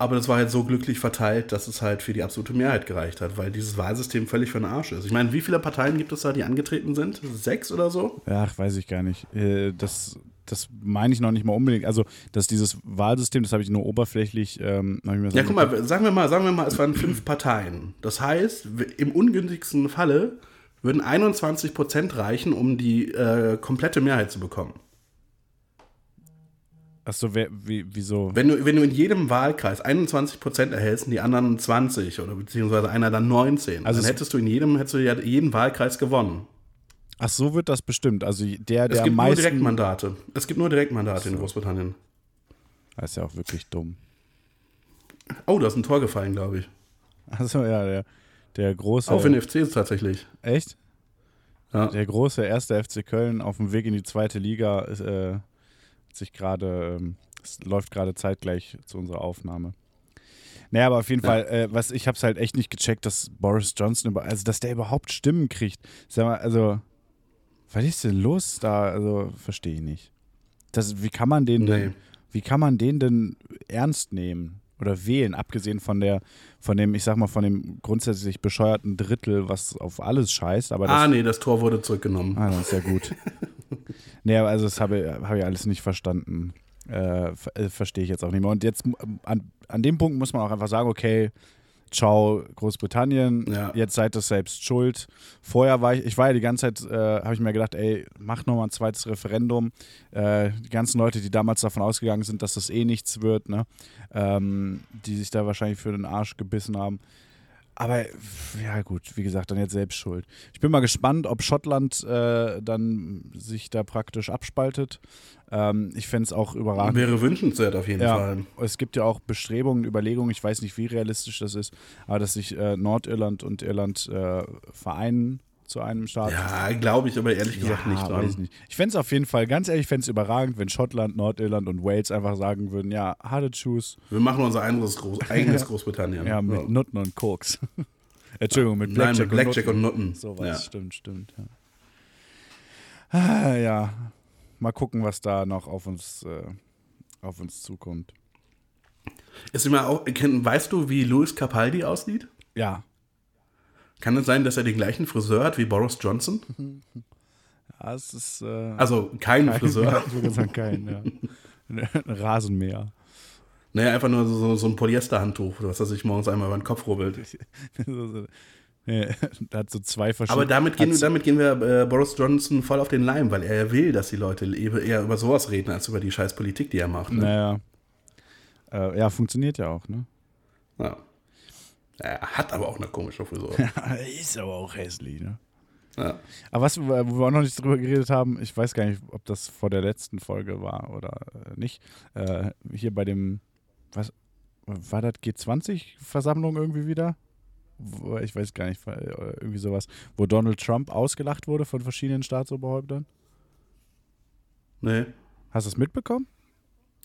Aber das war halt so glücklich verteilt, dass es halt für die absolute Mehrheit gereicht hat, weil dieses Wahlsystem völlig für den Arsch ist. Ich meine, wie viele Parteien gibt es da, die angetreten sind? Sechs oder so? Ach, weiß ich gar nicht. Äh, Das, das meine ich noch nicht mal unbedingt. Also, dass dieses Wahlsystem, das habe ich nur oberflächlich. Ähm, ich Ja, guck mal, sagen wir mal, sagen wir mal, es waren fünf Parteien. Das heißt, im ungünstigsten Falle würden 21 Prozent reichen, um die äh, komplette Mehrheit zu bekommen. Achso, wie, wieso? Wenn du, wenn du in jedem Wahlkreis 21 Prozent erhältst und die anderen 20 oder beziehungsweise einer dann 19, Also dann es- hättest du in jedem, hättest du ja jeden Wahlkreis gewonnen. Ach, so wird das bestimmt. Also, der, Es der am gibt nur meisten. Direktmandate. Es gibt nur Direktmandate in Großbritannien. Das ist ja auch wirklich dumm. Oh, da ist ein Tor gefallen, glaube ich. Achso, ja, der, der große. Auf den FCs tatsächlich. Echt? Ja. Der große erste FC Köln auf dem Weg in die zweite Liga ist, äh, sich gerade, ähm, läuft gerade zeitgleich zu unserer Aufnahme. Naja, aber auf jeden Ja. Fall, äh, was ich habe es halt echt nicht gecheckt, dass Boris Johnson, über, also dass der überhaupt Stimmen kriegt. Sag mal, also, was ist denn los da? Also, verstehe ich nicht. Das, wie kann man den Nee. denn, wie kann man den denn ernst nehmen oder wählen, abgesehen von der, von dem, ich sag mal, von dem grundsätzlich bescheuerten Drittel, was auf alles scheißt, aber Ah, nee, das Tor wurde zurückgenommen. Ah, das ist ja gut. nee, aber also das habe hab ich alles nicht verstanden. Äh, äh, Verstehe ich jetzt auch nicht mehr. Und jetzt ähm, an, an dem Punkt muss man auch einfach sagen, okay, ciao Großbritannien, Ja. jetzt seid ihr selbst schuld. Vorher war ich, ich war ja die ganze Zeit, äh, habe ich mir gedacht, ey, mach nochmal ein zweites Referendum. Äh, die ganzen Leute, die damals davon ausgegangen sind, dass das eh nichts wird, ne? ähm, die sich da wahrscheinlich für den Arsch gebissen haben. Aber ja gut, wie gesagt, dann jetzt selbst schuld. Ich bin mal gespannt, ob Schottland äh, dann sich da praktisch abspaltet. Ähm, ich fände es auch überragend. Wäre wünschenswert auf jeden Ja, Fall. es gibt ja auch Bestrebungen, Überlegungen, ich weiß nicht, wie realistisch das ist, aber dass sich äh, Nordirland und Irland äh, vereinen zu einem Staat. Ja, glaube ich aber ehrlich gesagt nicht weiß ich nicht. Ich fände es auf jeden Fall, ganz ehrlich, ich fände es überragend, wenn Schottland, Nordirland und Wales einfach sagen würden, ja, harte Shoes, Wir machen unser eigenes, Groß eigenes Großbritannien. ja, mit Nutten und Koks. Entschuldigung, mit Nein, Blackjack, mit Blackjack und und Nutten. Nutten. Sowas, Ja. stimmt, stimmt. Ja. Ah, ja, mal gucken, was da noch auf uns, äh, auf uns zukommt. Ist immer auch, weißt du, wie Louis Capaldi aussieht? Ja, Kann es sein, dass er den gleichen Friseur hat wie Boris Johnson? ja es ist. Äh, Also kein Friseur. Ich würde sagen, kein, ja. Ein Rasenmäher. Naja, einfach nur so, so ein Polyesterhandtuch, was er sich morgens einmal über den Kopf rubbelt. Da hat so zwei verschiedene. Aber damit gehen, damit gehen wir äh, Boris Johnson voll auf den Leim, weil er ja will, dass die Leute eher eher über sowas reden, als über die scheiß Politik, die er macht. Ne? Naja. Äh, ja, funktioniert ja auch, ne? Ja. Er hat aber auch eine komische Frisur. ist aber auch hässlich, ne? ja. Aber was, wo wir auch noch nicht drüber geredet haben, ich weiß gar nicht, ob das vor der letzten Folge war oder nicht. Äh, hier bei dem, was war das G20-Versammlung irgendwie wieder? Ich weiß gar nicht, äh, irgendwie sowas, wo Donald Trump ausgelacht wurde von verschiedenen Staatsoberhäuptern. Nee, Hast du es mitbekommen?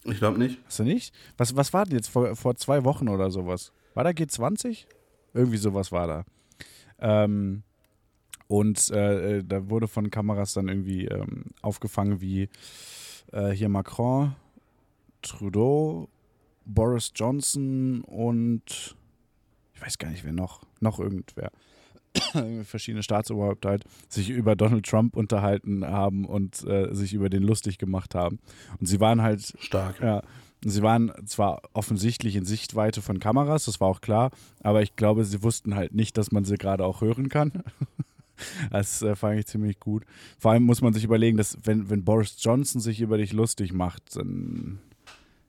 ich glaube nicht. Hast du nicht? Was, was war denn jetzt vor, vor zwei Wochen oder sowas? War da G20? Irgendwie sowas war da. Ähm, und äh, äh, da wurde von Kameras dann irgendwie ähm, aufgefangen, wie äh, hier Macron, Trudeau, Boris Johnson und ich weiß gar nicht, wer noch, noch irgendwer. verschiedene Staatsoberhäupter halt sich über Donald Trump unterhalten haben und äh, sich über den lustig gemacht haben. Und sie waren halt Stark. ja, sie waren zwar offensichtlich in Sichtweite von Kameras, das war auch klar, aber ich glaube, sie wussten halt nicht, dass man sie gerade auch hören kann. Das äh, fand ich ziemlich gut. Vor allem muss man sich überlegen, dass wenn, wenn Boris Johnson sich über dich lustig macht, dann,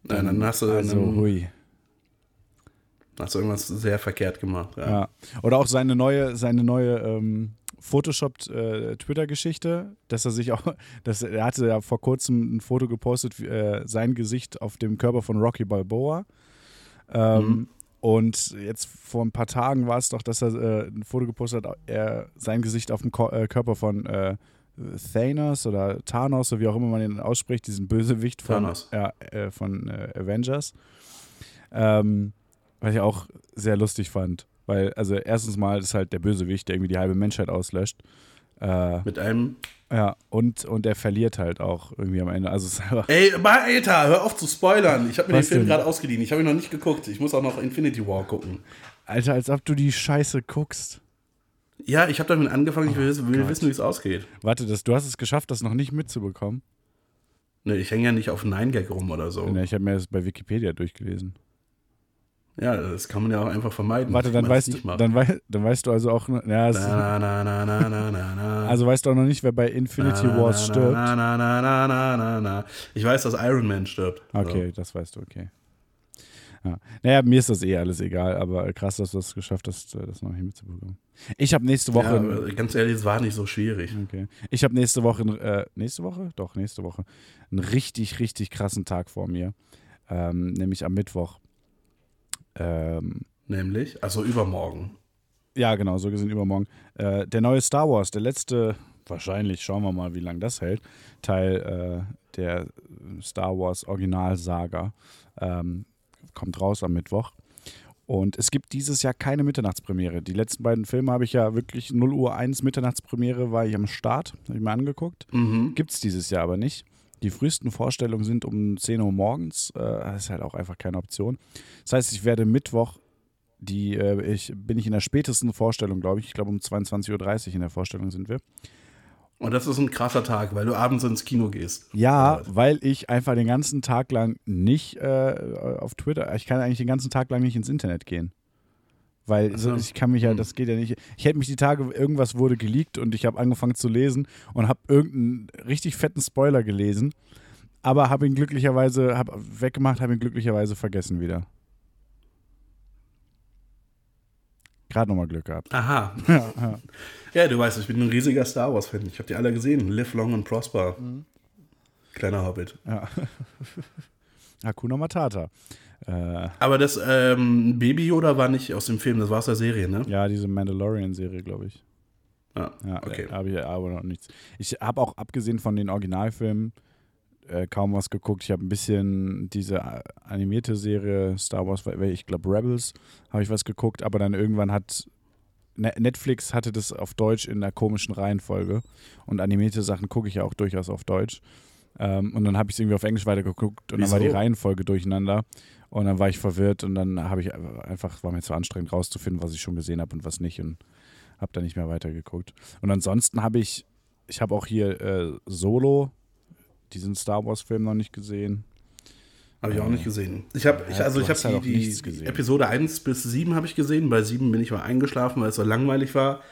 Ja, dann hast du, also einen, hui. hast du irgendwas sehr verkehrt gemacht. Ja. Ja. Oder auch seine neue, seine neue ähm, Photoshop äh, Twitter-Geschichte, dass er sich auch, dass er hatte ja vor kurzem ein Foto gepostet, äh, sein Gesicht auf dem Körper von Rocky Balboa. Ähm, Mhm. Und jetzt vor ein paar Tagen war es doch, dass er äh, ein Foto gepostet hat, er sein Gesicht auf dem Ko äh, Körper von äh, Thanos oder Thanos, so wie auch immer man ihn ausspricht, diesen Bösewicht von, äh, von Avengers. Ähm, was ich auch sehr lustig fand. Weil, also erstens mal ist halt der Bösewicht, der irgendwie die halbe Menschheit auslöscht. Äh, Mit einem. ja, und, und er verliert halt auch irgendwie am Ende. Also es ist einfach, Ey, Alter, hör auf zu spoilern. Ich habe mir den Film gerade ausgeliehen. Ich habe ihn noch nicht geguckt. Ich muss auch noch Infinity War gucken. Alter, als ob du die Scheiße guckst. Ja, ich habe damit angefangen. Ich will, wissen- will wissen, wie es ausgeht. Warte, das, du hast es geschafft, das noch nicht mitzubekommen. Ne, ich hänge ja nicht auf Nine Gag rum oder so. Ja, ich habe mir das bei Wikipedia durchgelesen. Ja, das kann man ja auch einfach vermeiden. Warte, dann das weißt, du, dann, wei dann weißt du also auch, ja, Na, na, na, also weißt du auch noch nicht, wer bei Infinity Wars stirbt. Na, na, na, na, na, na, na. Ich weiß, dass Iron Man stirbt. Okay, das weißt du, okay. Ja. Naja, mir ist das eh alles egal, aber krass, dass du es geschafft hast, äh, das noch nicht mitzubekommen. Ich habe nächste So. Woche. Ja, ganz ehrlich, es war nicht so schwierig. Okay. Ich habe nächste Woche, äh, nächste Woche? Doch, nächste Woche, einen richtig, richtig krassen Tag vor mir. Ähm, nämlich am Mittwoch. Ähm, Nämlich, also übermorgen. ja, genau, so gesehen übermorgen. Äh, der neue Star Wars, der letzte, wahrscheinlich, schauen wir mal, wie lange das hält, Teil äh, der Star Wars Originalsaga, ähm, kommt raus am Mittwoch. Und es gibt dieses Jahr keine Mitternachtspremiere. Die letzten beiden Filme habe ich ja wirklich 0 Uhr 1 Mitternachtspremiere, war ich am Start, habe ich mir angeguckt. Mhm. Gibt es dieses Jahr aber nicht. Die frühesten Vorstellungen sind um 10 Uhr morgens. Äh, das ist halt auch einfach keine Option. Das heißt, ich werde Mittwoch, die, äh, ich, bin ich in der spätesten Vorstellung, glaube ich. Ich glaube, um 22.30 Uhr in der Vorstellung sind wir. Und das ist ein krasser Tag, weil du abends ins Kino gehst. Ja, weil ich einfach den ganzen Tag lang nicht äh, auf Twitter, ich kann eigentlich den ganzen Tag lang nicht ins Internet gehen. Weil Ach so, so. ich kann mich ja, Hm. das geht ja nicht. Ich hätte mich die Tage, irgendwas wurde geleakt und ich habe angefangen zu lesen und habe irgendeinen richtig fetten Spoiler gelesen, aber habe ihn glücklicherweise, habe weggemacht, habe ihn glücklicherweise vergessen wieder. Gerade nochmal Glück gehabt. Aha. Ja, ja. Ja, du weißt, ich bin ein riesiger Star Wars-Fan. Ich habe die alle gesehen. Live Long and Prosper. Mhm. Kleiner Hobbit. ja. Hakuna Matata. Äh, Aber das ähm, Baby Yoda war nicht aus dem Film, das war aus der Serie, ne? ja, diese Mandalorian-Serie, glaube ich. Ja, Ja, okay. habe ich aber noch nichts. Ich habe auch abgesehen von den Originalfilmen äh, kaum was geguckt. Ich habe ein bisschen diese äh, animierte Serie Star Wars, ich glaube Rebels, habe ich was geguckt, aber dann irgendwann hat Ne- Netflix hatte das auf Deutsch in einer komischen Reihenfolge und animierte Sachen gucke ich ja auch durchaus auf Deutsch. Ähm, und dann habe ich es irgendwie auf Englisch weitergeguckt und dann war die Wieso? Reihenfolge durcheinander und dann war ich verwirrt und dann habe ich einfach, war mir zu anstrengend rauszufinden, was ich schon gesehen habe und was nicht und habe da nicht mehr weitergeguckt. Und ansonsten habe ich, ich habe auch hier äh, Solo, diesen Star Wars Film noch nicht gesehen. Habe ich auch nicht gesehen. Ich habe, ich, Ja, also ich habe halt die, die gesehen. Episode 1 bis 7 habe ich gesehen. Bei 7 bin ich mal eingeschlafen, weil es so langweilig war.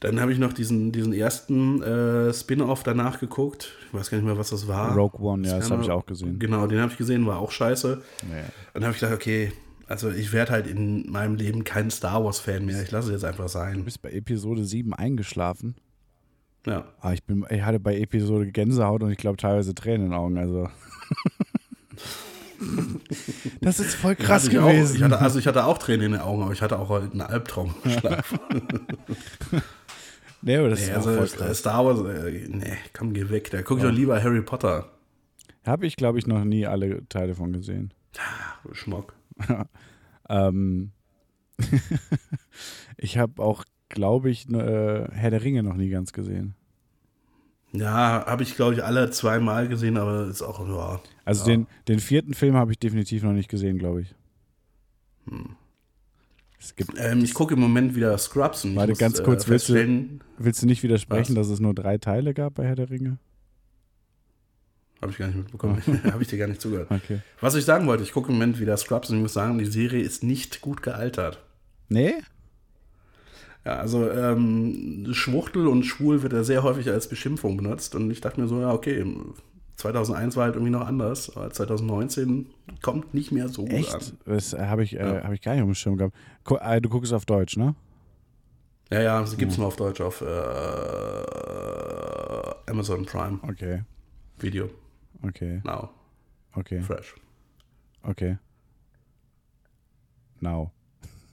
Dann habe ich noch diesen, diesen ersten äh, Spin-off danach geguckt. Ich weiß gar nicht mehr, was das war. Rogue One, ja, das habe ich auch gesehen. Genau, den habe ich gesehen, war auch scheiße. Ja. Dann habe ich gedacht, okay, also ich werde halt in meinem Leben kein Star Wars-Fan mehr. Ich lasse es jetzt einfach Du sein. bist bei Episode 7 eingeschlafen. Ja. Ah, ich, bin, ich hatte bei Episode Gänsehaut und ich glaube teilweise Tränen in den Augen. Also. das ist voll krass ich auch, gewesen. ich hatte, also ich hatte auch Tränen in den Augen, aber ich hatte auch einen Albtraum geschlafen. nee, aber das nee, ist also krass. Star Wars, äh, nee, komm, geh weg. Da gucke ich doch lieber Harry Potter. Habe ich, glaube ich, noch nie alle Teile von gesehen. Schmuck. Ähm, ich habe auch, glaube ich, ne, äh, Herr der Ringe noch nie ganz gesehen. Ja, habe ich, glaube ich, alle zweimal gesehen, aber ist auch, ja. Also Ja. den, den vierten Film habe ich definitiv noch nicht gesehen, glaube ich. Gibt, Ähm, ich gucke im Moment wieder Scrubs und Warte, muss, ganz kurz, äh, willst du- willst du nicht widersprechen, Was? dass es nur drei Teile gab bei Herr der Ringe? habe ich gar nicht mitbekommen, habe ich dir gar nicht zugehört. Okay. Was ich sagen wollte, ich gucke im Moment wieder Scrubs und ich muss sagen, die Serie ist nicht gut gealtert. Nee? Ja, also ähm, Schwuchtel und schwul wird ja sehr häufig als Beschimpfung benutzt und ich dachte mir so, ja, okay, 2001 war halt irgendwie noch anders, aber 2019 kommt nicht mehr so gut an. Echt? Das habe ich, äh, Ja. hab ich gar nicht auf dem Schirm gehabt. Äh, du guckst auf Deutsch, ne? Ja, ja, sie gibt es nur auf Deutsch auf äh, Amazon Prime Okay, Video. okay, Now. okay, Fresh. okay. Now.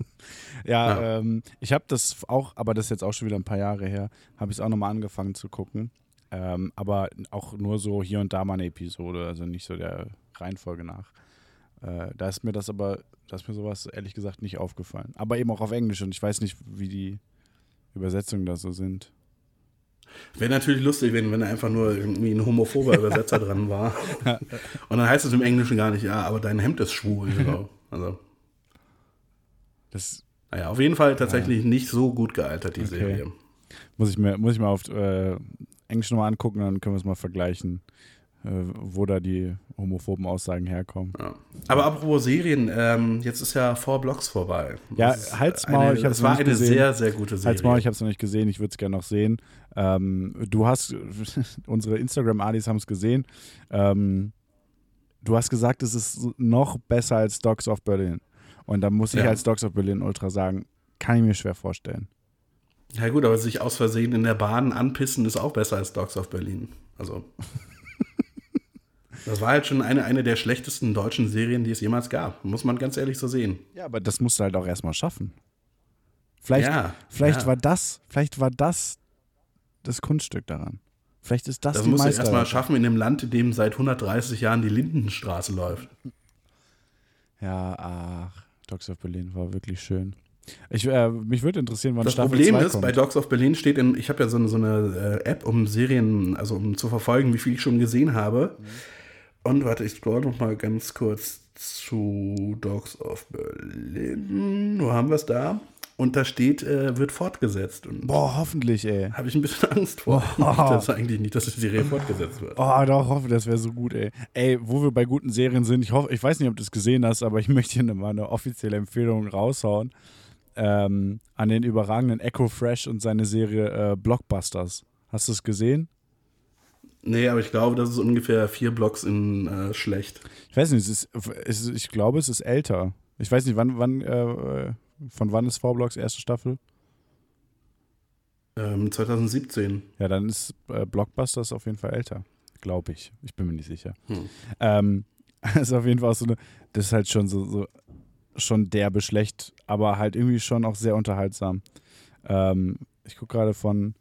ja, Ja. Ähm, ich habe das auch, aber das ist jetzt auch schon wieder ein paar Jahre her, habe ich es auch nochmal angefangen zu gucken. Ähm, aber auch nur so hier und da mal eine Episode, also nicht so der Reihenfolge nach. Äh, da ist mir das aber, da ist mir sowas ehrlich gesagt nicht aufgefallen. Aber eben auch auf Englisch und ich weiß nicht, wie die Übersetzungen da so sind. Wäre natürlich lustig, wenn, wenn einfach nur irgendwie ein homophober Übersetzer dran war. Und dann heißt es im Englischen gar nicht, ja, aber dein Hemd ist schwul. Genau. Also, Das naja, auf jeden Fall tatsächlich nicht so gut gealtert, die Okay. Serie. muss ich mir, muss ich mal auf äh, Englisch nochmal angucken, dann können wir es mal vergleichen, äh, wo da die homophoben Aussagen herkommen. Ja. Aber apropos Serien, ähm, jetzt ist ja Four Blocks vorbei. Ja, Das ist halt's eine- Maul, ich hab's Es war nicht eine gesehen. sehr, sehr gute Serie. Halt's Maul, ich habe es noch nicht gesehen, ich würde es gerne noch sehen. Ähm, du hast, unsere Instagram-Adis haben es gesehen. Ähm, du hast gesagt, es ist noch besser als Dogs of Berlin. Und da muss ich Ja. als Dogs of Berlin Ultra sagen, kann ich mir schwer vorstellen. Ja gut, aber sich aus Versehen in der Bahn anpissen ist auch besser als Dogs of Berlin. Also. das war halt schon eine, eine der schlechtesten deutschen Serien, die es jemals gab. Muss man ganz ehrlich so sehen. Ja, aber das musst du halt auch erstmal schaffen. Vielleicht, ja, vielleicht ja. war das, vielleicht war das das Kunststück daran. Vielleicht ist das, Das die musst du erstmal schaffen in einem Land, in dem seit 130 Jahren die Lindenstraße läuft. Ja, ach, Dogs of Berlin war wirklich schön. Ich, äh, mich würde interessieren, wann Das Staffel Problem 2 ist, kommt. bei Dogs of Berlin steht in, ich habe ja so eine, so eine äh, App, um Serien, also um zu verfolgen, wie viel ich schon gesehen habe. Und warte, ich scroll noch mal ganz kurz zu Dogs of Berlin. Wo haben wir es da? Und da steht, äh, wird fortgesetzt. Und Boah, hoffentlich, ey. habe ich ein bisschen Angst vor. Boah. Das ist eigentlich nicht, dass die Serie fortgesetzt wird. Oh, doch, hoffe, das wäre so gut, ey. Ey, wo wir bei guten Serien sind, ich hoffe, ich weiß nicht, ob du es gesehen hast, aber ich möchte hier mal eine offizielle Empfehlung raushauen. Ähm, an den überragenden Echo Fresh und seine Serie äh, Blockbusters. Hast du es gesehen? Nee, aber ich glaube, das ist ungefähr vier Blocks in äh, schlecht. Ich weiß nicht, es ist, es ist, ich glaube, es ist älter. Ich weiß nicht, wann, wann, äh, von wann ist V-Blocks erste Staffel? Ähm, 2017. Ja, dann ist äh, Blockbusters auf jeden Fall älter. Glaube ich. Ich bin mir nicht sicher. Hm. Ähm, ist auf jeden Fall auch so eine, das ist halt schon so, so schon derbe schlecht, aber halt irgendwie schon auch sehr unterhaltsam. Ähm, ich gucke gerade von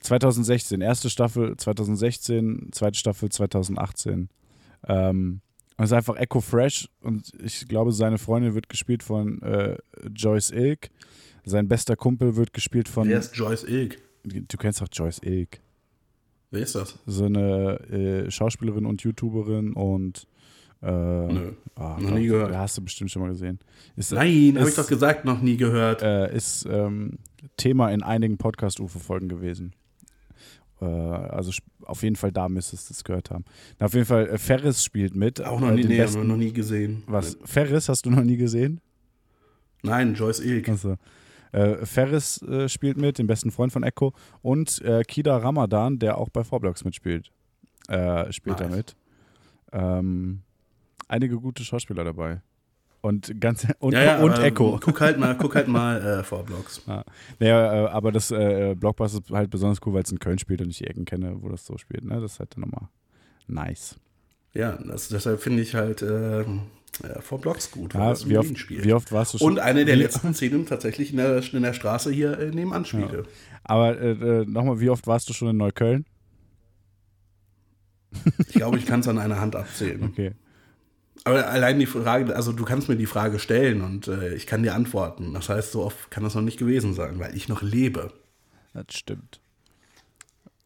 2016, erste Staffel 2016, zweite Staffel 2018. Ähm, es ist einfach Echo Fresh und ich glaube, seine Freundin wird gespielt von äh, Joyce Ilk. Sein bester Kumpel wird gespielt von. Wer ist Joyce Ilk? Du kennst doch Joyce Ilk. Wer ist das? So eine äh, Schauspielerin und YouTuberin und äh, Nö. ah, noch doch, nie gehört. Hast du bestimmt schon mal gesehen. Ist, Nein, habe ich doch gesagt, noch nie gehört. äh, ist ähm, Thema in einigen Podcast-UFO-Folgen gewesen. Äh, also auf jeden Fall da müsstest du es gehört haben. Na, auf jeden Fall, äh, Ferris spielt mit. Auch noch äh, nie, nee, besten- noch nie gesehen. Was? Ferris hast du noch nie gesehen? Nein, Joyce Ilk. Also, äh, Ferris spielt mit, den besten Freund von Echo. Und Kida Ramadan, der auch bei Vorblocks mitspielt, äh, spielt da Nice. mit. Ähm, einige gute Schauspieler dabei. Und ganz und, ja, ja, und aber Echo. Guck halt mal, guck halt mal äh, Vorblogs. Naja, äh, aber das äh, Blockbuster ist halt besonders cool, weil es in Köln spielt und ich die Ecken kenne, wo das so spielt. Ne? Das ist halt dann nochmal nice. Ja, das, deshalb finde ich halt äh, ja, Vorblogs gut, weil Ja, das in wie, oft, spielt. wie oft warst du schon? Und eine der letzten Szenen tatsächlich in der, in der Straße hier äh, nebenan spielte. Aber äh, äh, nochmal, wie oft warst du schon in Neukölln? Ich glaube, ich kann es an einer Hand abzählen. Okay. Aber allein die Frage, also du kannst mir die Frage stellen und äh, ich kann dir antworten. Das heißt, so oft kann das noch nicht gewesen sein, weil ich noch lebe. Das stimmt.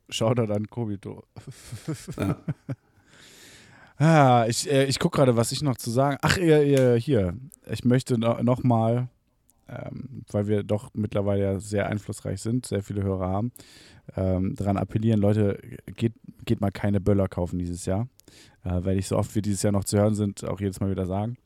Shoutout an Kobito. Ja. Ah, ich äh, ich gucke gerade, was ich noch zu sagen. Ach, ihr, hier. Ich möchte no, noch mal, ähm, weil wir doch mittlerweile ja sehr einflussreich sind, sehr viele Hörer haben, ähm, daran appellieren, Leute, geht, geht mal keine Böller kaufen dieses Jahr. Äh, weil ich so oft wie dieses Jahr noch zu hören sind, auch jedes Mal wieder sagen.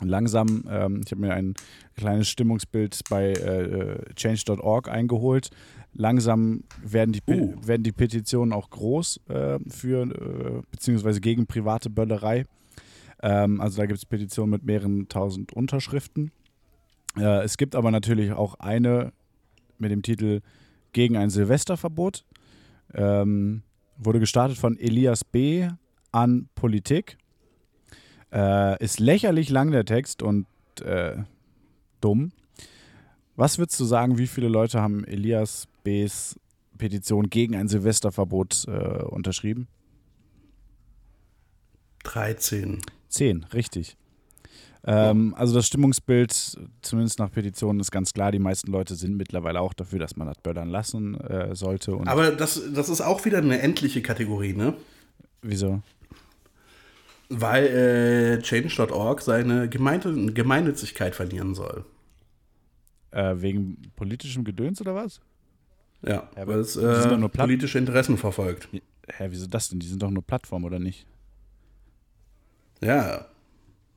Und langsam, ähm, ich habe mir ein kleines Stimmungsbild bei äh, change.org eingeholt. Langsam werden die, Uh. werden die Petitionen auch groß äh, für, äh, beziehungsweise gegen private Böllerei. Ähm, also da gibt es Petitionen mit mehreren tausend Unterschriften. Äh, es gibt aber natürlich auch eine mit dem Titel Gegen ein Silvesterverbot. Ähm, wurde gestartet von Elias B. an Politik. Äh, ist lächerlich lang der Text und äh, dumm. Was würdest du sagen, wie viele Leute haben Elias B.s Petition gegen ein Silvesterverbot äh, unterschrieben? 13. Zehn, richtig. Ähm, also das Stimmungsbild, zumindest nach Petitionen, ist ganz klar. Die meisten Leute sind mittlerweile auch dafür, dass man das böllern lassen äh, sollte. Aber das, das ist auch wieder eine endliche Kategorie, ne? wieso? Weil äh, Change.org seine Gemeinde, Gemeinnützigkeit verlieren soll. Äh, wegen politischem Gedöns oder was? Ja, Ja, weil es äh, politische Interessen verfolgt. Hä, wieso das denn? Die sind doch nur Plattform, oder nicht? Ja,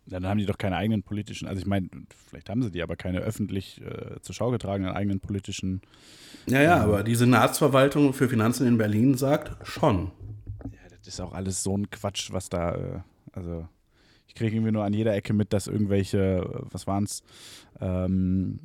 dann haben die doch keine eigenen politischen, also ich meine, vielleicht haben sie die, aber keine öffentlich äh, zur Schau getragenen eigenen politischen. ja, ja, aber die Senatsverwaltung für Finanzen in Berlin sagt schon. Ja, das ist auch alles so ein Quatsch, was da, äh, also ich kriege irgendwie nur an jeder Ecke mit, dass irgendwelche, äh, was waren es, ähm,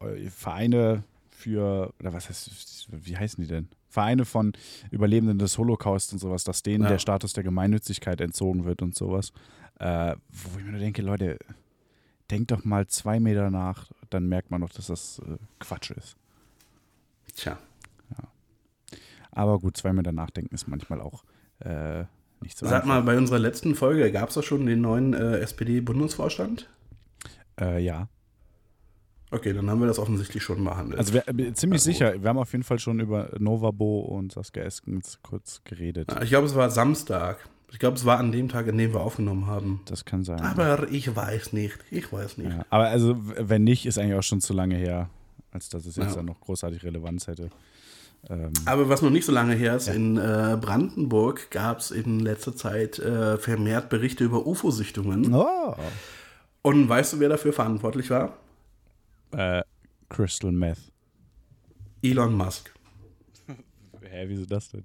äh, Vereine für, oder was heißt, wie heißen die denn? Vereine von Überlebenden des Holocaust und sowas, dass denen Ja. der Status der Gemeinnützigkeit entzogen wird und sowas. Äh, wo ich mir nur denke, Leute, denkt doch mal zwei Meter nach, dann merkt man doch, dass das äh, Quatsch ist. Tja. Aber gut, zwei Meter nachdenken ist manchmal auch äh, nicht so Sag einfach. mal, bei unserer letzten Folge gab es doch schon den neuen äh, SPD-Bundesvorstand? Äh, ja. Okay, dann haben wir das offensichtlich schon behandelt. Also wir, äh, ziemlich Ja, gut. sicher, wir haben auf jeden Fall schon über Novabo und Saskia Eskens kurz geredet. ich glaube, es war Samstag. Ich glaube, es war an dem Tag, an dem wir aufgenommen haben. Das kann sein. Aber ich weiß nicht. Ich weiß nicht. ja. Aber also, wenn nicht, ist eigentlich auch schon zu lange her, als dass es jetzt Ja. dann noch großartig Relevanz hätte. Ähm, Aber was noch nicht so lange her ist, in äh, Brandenburg gab es in letzter Zeit äh, vermehrt Berichte über UFO-Sichtungen. oh. Und weißt du, wer dafür verantwortlich war? äh, Crystal Meth. Elon Musk. Hä, wieso das denn?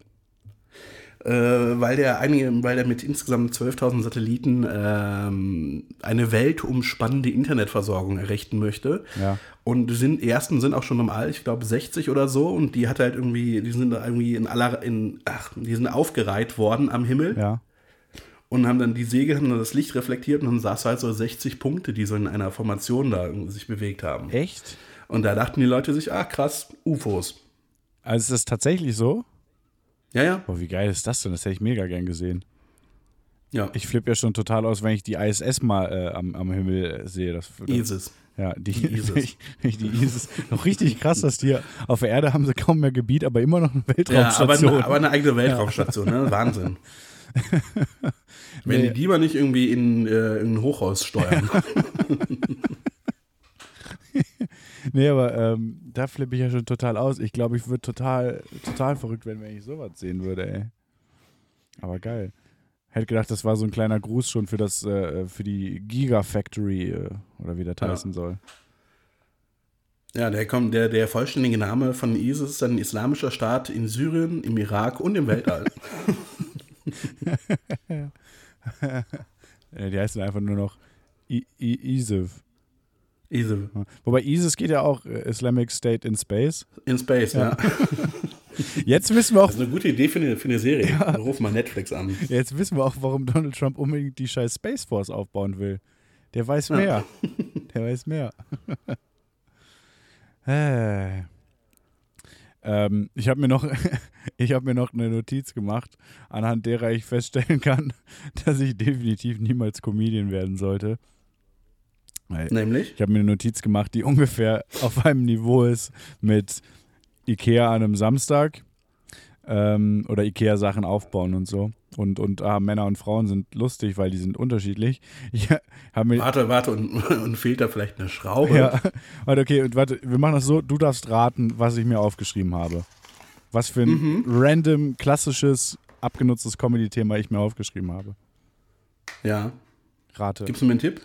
Äh, weil der einige, weil der mit insgesamt 12.000 Satelliten ähm, eine weltumspannende Internetversorgung errichten möchte. Ja. Und die sind, die ersten sind auch schon normal, ich glaube 60 oder so. Und die hat halt irgendwie, die sind da irgendwie in aller, in, ach, die sind aufgereiht worden am Himmel Ja. und haben dann die Segel, haben dann das Licht reflektiert und dann saß halt so 60 Punkte, die so in einer Formation da sich bewegt haben. Echt? Und da dachten die Leute sich, ah krass, UFOs. Also ist das tatsächlich so? Ja, ja, Boah, wie geil ist das denn? Das hätte ich mega gern gesehen. ja. Ich flippe ja schon total aus, wenn ich die ISS mal äh, am, am Himmel sehe. Das, das, ISIS. Ja, die, Die ISIS. die ISIS. Noch richtig krass, dass die auf der Erde haben sie kaum mehr Gebiet, aber immer noch eine Ja, aber, Weltraumstation. eine- aber eine eigene Weltraumstation, ne? Wahnsinn. Wenn Nee. die die mal nicht irgendwie in, äh, in ein Hochhaus steuern. nee, aber ähm, da flippe ich ja schon total aus. Ich glaube, ich würde total, total verrückt werden, wenn ich sowas sehen würde, ey. Aber geil. Hätte gedacht, das war so ein kleiner Gruß schon für das, äh, für die Gigafactory äh, oder wie das Ja. heißen soll. ja, der, kommt, der, der vollständige Name von ISIS ist ein islamischer Staat in Syrien, im Irak und im Weltall. Die heißen einfach nur noch I I ISIF. ISIL. Wobei ISIS geht ja auch äh, Islamic State in Space. In Space, ja. Jetzt wissen wir auch, Das ist eine gute Idee für eine, für eine Serie. Ruf mal Netflix an. jetzt wissen wir auch, warum Donald Trump unbedingt die scheiß Space Force aufbauen will. Der weiß Ja. mehr. Der weiß mehr. äh. ähm, ich habe mir noch, ich habe mir noch eine Notiz gemacht, anhand derer ich feststellen kann, dass ich definitiv niemals Comedian werden sollte. Weil Nämlich? ich habe mir eine Notiz gemacht, die ungefähr auf einem Niveau ist mit Ikea an einem Samstag ähm, oder Ikea-Sachen aufbauen und so. Und, und ah, Männer und Frauen sind lustig, weil die sind unterschiedlich. Mir. Warte, warte, und, und fehlt da vielleicht eine Schraube? Ja, warte, okay, und warte, wir machen das so, du darfst raten, was ich mir aufgeschrieben habe. Was für ein random, klassisches, abgenutztes Comedy-Thema ich mir aufgeschrieben habe. ja. Rate. Gibst du mir einen Tipp?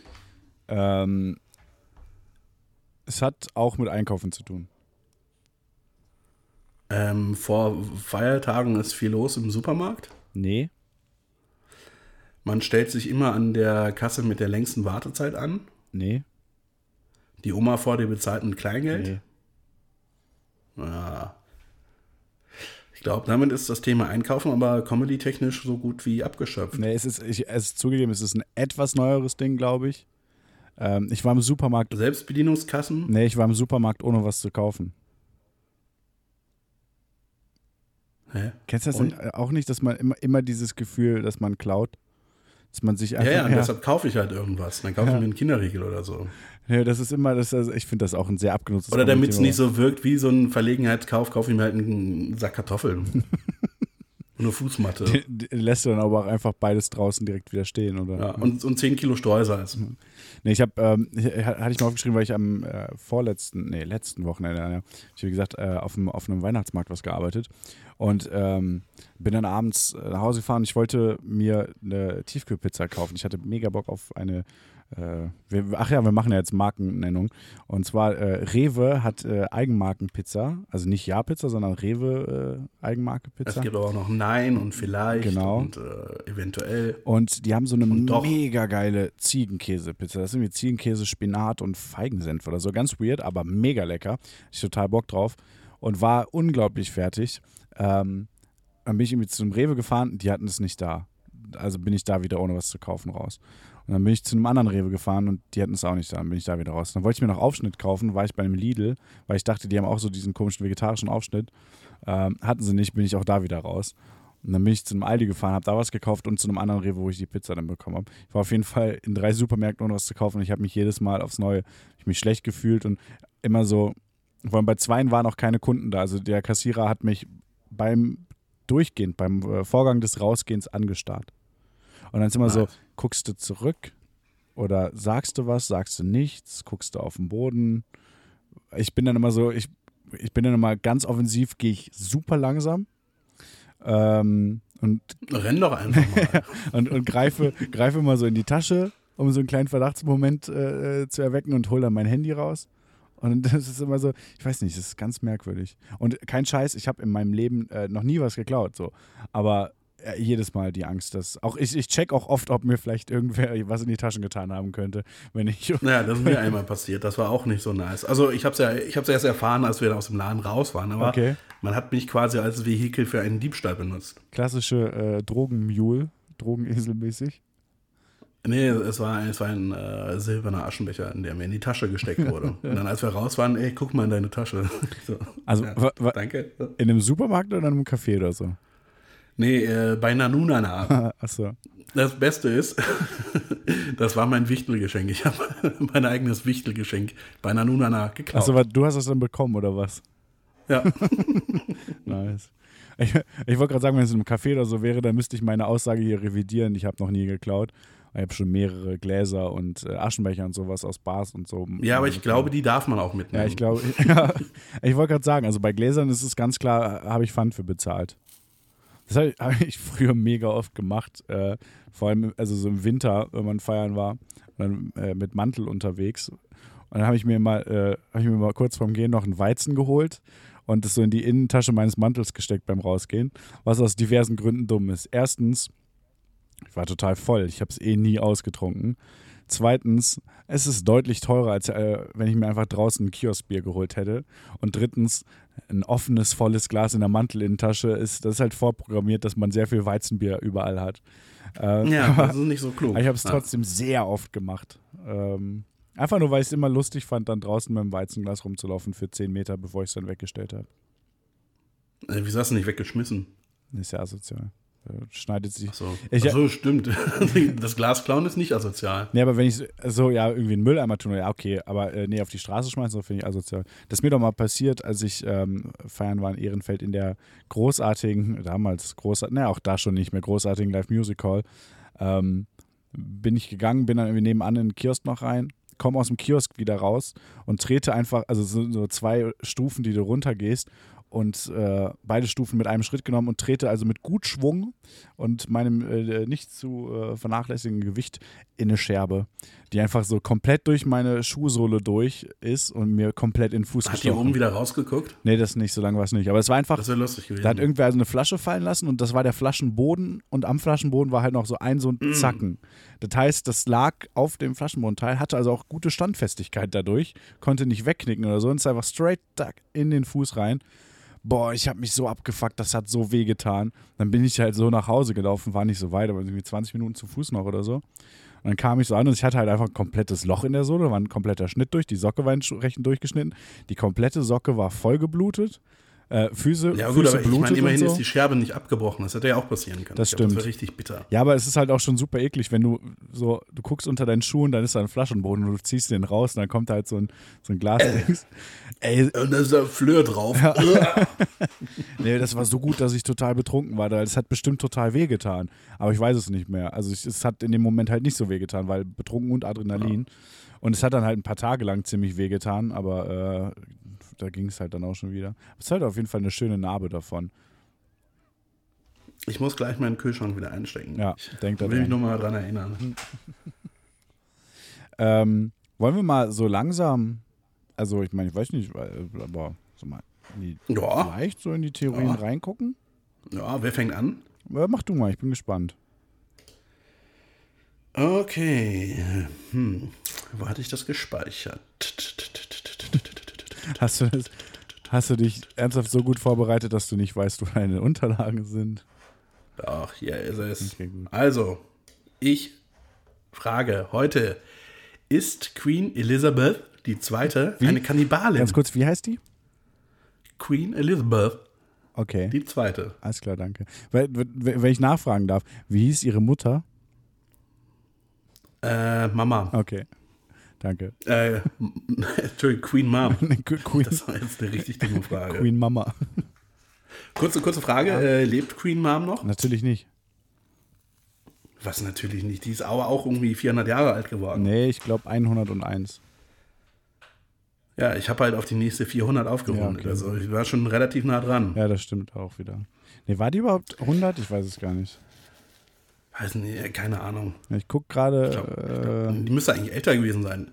Ähm, es hat auch mit Einkaufen zu tun. Ähm, vor Feiertagen ist viel los im Supermarkt. Nee. Man stellt sich immer an der Kasse mit der längsten Wartezeit an. Nee. Die Oma vor dir bezahlt mit Kleingeld. Nee. Ja. Ich glaube, damit ist das Thema Einkaufen aber comedy-technisch so gut wie abgeschöpft. Nee, es ist, ich, es ist zugegeben, es ist ein etwas neueres Ding, glaube ich. Ähm, ich war im Supermarkt. Selbstbedienungskassen? Nee, ich war im Supermarkt, ohne was zu kaufen. Hä? Kennst du das denn auch nicht, dass man immer, immer dieses Gefühl, dass man klaut? Dass man sich einfach. Ja, ja, und deshalb kaufe ich halt irgendwas. Dann kaufe ich mir einen Kinderriegel oder so. Ja, das ist immer, das, also ich finde das auch ein sehr abgenutztes Oder damit es nicht so wirkt wie so ein Verlegenheitskauf, kaufe ich mir halt einen Sack Kartoffeln. und eine Fußmatte. Die- die Lässt du dann aber auch einfach beides draußen direkt wieder stehen, oder? Ja, und, und 10 Kilo Streusalz. Nee, ich habe, ähm, ich- hatte ich mal aufgeschrieben, weil ich am äh, vorletzten, nee, letzten Wochenende, ja, ich wie gesagt, äh, auf, einem, auf einem Weihnachtsmarkt was gearbeitet und ähm, bin dann abends äh, nach Hause gefahren. Ich wollte mir eine Tiefkühlpizza kaufen. Ich hatte mega Bock auf eine, äh, wir, ach ja, wir machen ja jetzt Markennennung. Und zwar äh, Rewe hat äh, Eigenmarkenpizza, also nicht Ja-Pizza, sondern Rewe äh, Es Eigenmarkenpizza. gibt aber auch noch Nein und vielleicht Genau. und äh, eventuell. Und die haben so eine mega geile Ziegenkäse-Pizza. Das ist irgendwie Ziegenkäse, Spinat und Feigensenf oder so. Ganz weird, aber mega lecker. Ich total Bock drauf. Und war unglaublich fertig. Ähm, dann bin ich irgendwie zum Rewe gefahren, die hatten es nicht da. Also bin ich da wieder ohne was zu kaufen raus. Und dann bin ich zu einem anderen Rewe gefahren und die hatten es auch nicht da. Dann bin ich da wieder raus. Dann wollte ich mir noch Aufschnitt kaufen, war ich bei einem Lidl, weil ich dachte, die haben auch so diesen komischen vegetarischen Aufschnitt. Ähm, hatten sie nicht, bin ich auch da wieder raus. Und dann bin ich zu einem Aldi gefahren, habe da was gekauft und zu einem anderen Rewe, wo ich die Pizza dann bekommen habe. Ich war auf jeden Fall in drei Supermärkten, ohne was zu kaufen und ich habe mich jedes Mal aufs Neue, ich mich schlecht gefühlt und immer so, vor allem bei zweien waren auch keine Kunden da. Also der Kassierer hat mich beim Durchgehen, beim äh, Vorgang des Rausgehens angestarrt. Und dann ist immer so, Was? Guckst du zurück oder sagst du was, sagst du nichts, guckst du auf den Boden. Ich bin dann immer so, ich, ich bin dann immer ganz offensiv, gehe ich super langsam ähm, und, Renn doch einfach mal. und, und greife, greife mal so in die Tasche, um so einen kleinen Verdachtsmoment äh, äh, zu erwecken und hole dann mein Handy raus. Und das ist immer so, ich weiß nicht, das ist ganz merkwürdig. Und kein Scheiß, ich habe in meinem Leben äh, noch nie was geklaut, so. Aber jedes Mal die Angst, dass auch ich, ich check auch oft, ob mir vielleicht irgendwer was in die Taschen getan haben könnte, wenn ich Naja, das ist mir einmal passiert. Das war auch nicht so nice. Also ich habe es ja, ich hab's erst erfahren, als wir aus dem Laden raus waren. Aber Okay. man hat mich quasi als Vehikel für einen Diebstahl benutzt. klassische äh, Drogenmule, Drogeneselmäßig. Nee, es war, ein- es war ein äh, silberner Aschenbecher, in der mir in die Tasche gesteckt wurde. Und dann, als wir raus waren, ey, guck mal in deine Tasche. so, Also ja, danke. in einem Supermarkt oder in einem Café oder so? Nee, äh, bei Nanunana. Achso. Das Beste ist, das war mein Wichtelgeschenk. Ich habe mein eigenes Wichtelgeschenk bei Nanunana geklaut. Achso, du hast das dann bekommen oder was? ja. Nice. Ich, ich wollte gerade sagen, wenn es in einem Café oder so wäre, dann müsste ich meine Aussage hier revidieren. Ich habe noch nie geklaut. Ich habe schon mehrere Gläser und äh, Aschenbecher und sowas aus Bars und so. ja, aber ich glaube, die darf man auch mitnehmen. Ja, ich glaube, ja, ich wollte gerade sagen, also bei Gläsern ist es ganz klar, habe ich Pfand für bezahlt. Das habe ich, hab ich früher mega oft gemacht. Äh, vor allem, also so im Winter, wenn man feiern war, dann äh, mit Mantel unterwegs. Und dann habe ich mir mal, äh, habe ich mir mal kurz vorm Gehen noch einen Weizen geholt und das so in die Innentasche meines Mantels gesteckt beim Rausgehen, was aus diversen Gründen dumm ist. Erstens, ich war total voll, ich habe es eh nie ausgetrunken. Zweitens, es ist deutlich teurer, als äh, wenn ich mir einfach draußen ein Kioskbier geholt hätte. Und drittens, ein offenes, volles Glas in der Mantelinnentasche ist, das ist halt vorprogrammiert, dass man sehr viel Weizenbier überall hat. Äh, Ja, das ist nicht so klug. aber ich habe es Ja. trotzdem sehr oft gemacht. Ähm, einfach nur, weil ich es immer lustig fand, dann draußen mit dem Weizenglas rumzulaufen für 10 Meter, bevor ich es dann weggestellt habe. Äh, Wieso hast du nicht weggeschmissen? Ist ja asozial. Schneidet sich. Ach so, Ich- Ach so stimmt. Das Glas klauen ist nicht asozial. Nee, aber wenn ich so, ja, irgendwie einen Mülleimer tun, ja, okay, aber äh, nee, auf die Straße schmeißen, so finde ich asozial. Das ist mir doch mal passiert, als ich ähm, feiern war in Ehrenfeld in der großartigen, damals großartigen, naja, auch da schon nicht mehr großartigen Live Music Hall, ähm, bin ich gegangen, bin dann irgendwie nebenan in den Kiosk noch rein, komme aus dem Kiosk wieder raus und trete einfach, also so, so zwei Stufen, die du runtergehst und äh, beide Stufen mit einem Schritt genommen und trete also mit gut Schwung und meinem äh, nicht zu äh, vernachlässigenden Gewicht in eine Scherbe, die einfach so komplett durch meine Schuhsohle durch ist und mir komplett in den Fuß Hat die oben wieder rausgeguckt? Nee, das nicht, so lange war es nicht. Aber es war einfach, Das wäre lustig gewesen. da hat irgendwer also eine Flasche fallen lassen und das war der Flaschenboden und am Flaschenboden war halt noch so ein so ein Zacken. Das heißt, das lag auf dem Flaschenbodenteil, hatte also auch gute Standfestigkeit dadurch, konnte nicht wegknicken oder so und ist einfach straight duck in den Fuß rein. Boah, ich habe mich so abgefuckt, das hat so weh getan. Dann bin ich halt so nach Hause gelaufen, war nicht so weit, aber irgendwie 20 Minuten zu Fuß noch oder so. Und dann kam ich so an und ich hatte halt einfach ein komplettes Loch in der Sohle, war ein kompletter Schnitt durch, die Socke war entsprechend durchgeschnitten, die komplette Socke war voll geblutet, äh, Füße, ja, gut, Füße aber ich meine, immerhin so. ist die Scherbe nicht abgebrochen. Das hätte ja auch passieren können. Das Ich glaub, stimmt. Das wäre richtig bitter. Ja, aber es ist halt auch schon super eklig, wenn du so, du guckst unter deinen Schuhen, dann ist da ein Flaschenboden und du ziehst den raus und dann kommt da halt so ein, so ein Glasdings. Ey, Und da ist da Fleur drauf. nee, das war so gut, dass ich total betrunken war. Es hat bestimmt total wehgetan. Aber ich weiß es nicht mehr. Also ich, es hat in dem Moment halt nicht so wehgetan, weil betrunken und Adrenalin. Und es hat dann halt ein paar Tage lang ziemlich wehgetan, aber äh, da ging es halt dann auch schon wieder. Es ist halt auf jeden Fall eine schöne Narbe davon. Ich muss gleich meinen Kühlschrank wieder einstecken. Ja, denk Ich will mich nochmal dran erinnern. Ähm, wollen wir mal so langsam, also ich meine, ich weiß nicht, aber so mal die, Ja, vielleicht so in die Theorien Ja. reingucken? ja, wer fängt an? Mach du mal, ich bin gespannt. Okay. Hm. Wo hatte ich das gespeichert? Hast du, das, hast du dich ernsthaft so gut vorbereitet, dass du nicht weißt, wo deine Unterlagen sind? Ach, hier ist es. Okay. Also, ich frage heute, ist Queen Elizabeth die zweite Wie? eine Kannibalin? Ganz kurz, wie heißt die? Queen Elizabeth, Okay, die zweite. alles klar, danke. Wenn ich nachfragen darf, wie hieß ihre Mutter? Äh, Mama. Okay, danke. Äh, Entschuldigung, Queen Mom. Queen, Das war jetzt eine richtig dumme Frage. Queen Mama. Kurze, kurze Frage, äh, lebt Queen Mom noch? Natürlich nicht. Was natürlich nicht, die ist aber auch irgendwie 400 Jahre alt geworden. Nee, ich glaube 101. Ja, ich habe halt auf die nächste 400 aufgerundet. Ja, okay. Also ich war schon relativ nah dran. Ja, das stimmt auch wieder. Nee, war die überhaupt 100? Ich weiß es gar nicht. Weiß nicht, keine Ahnung. Ich gucke gerade. Die müsste eigentlich älter gewesen sein.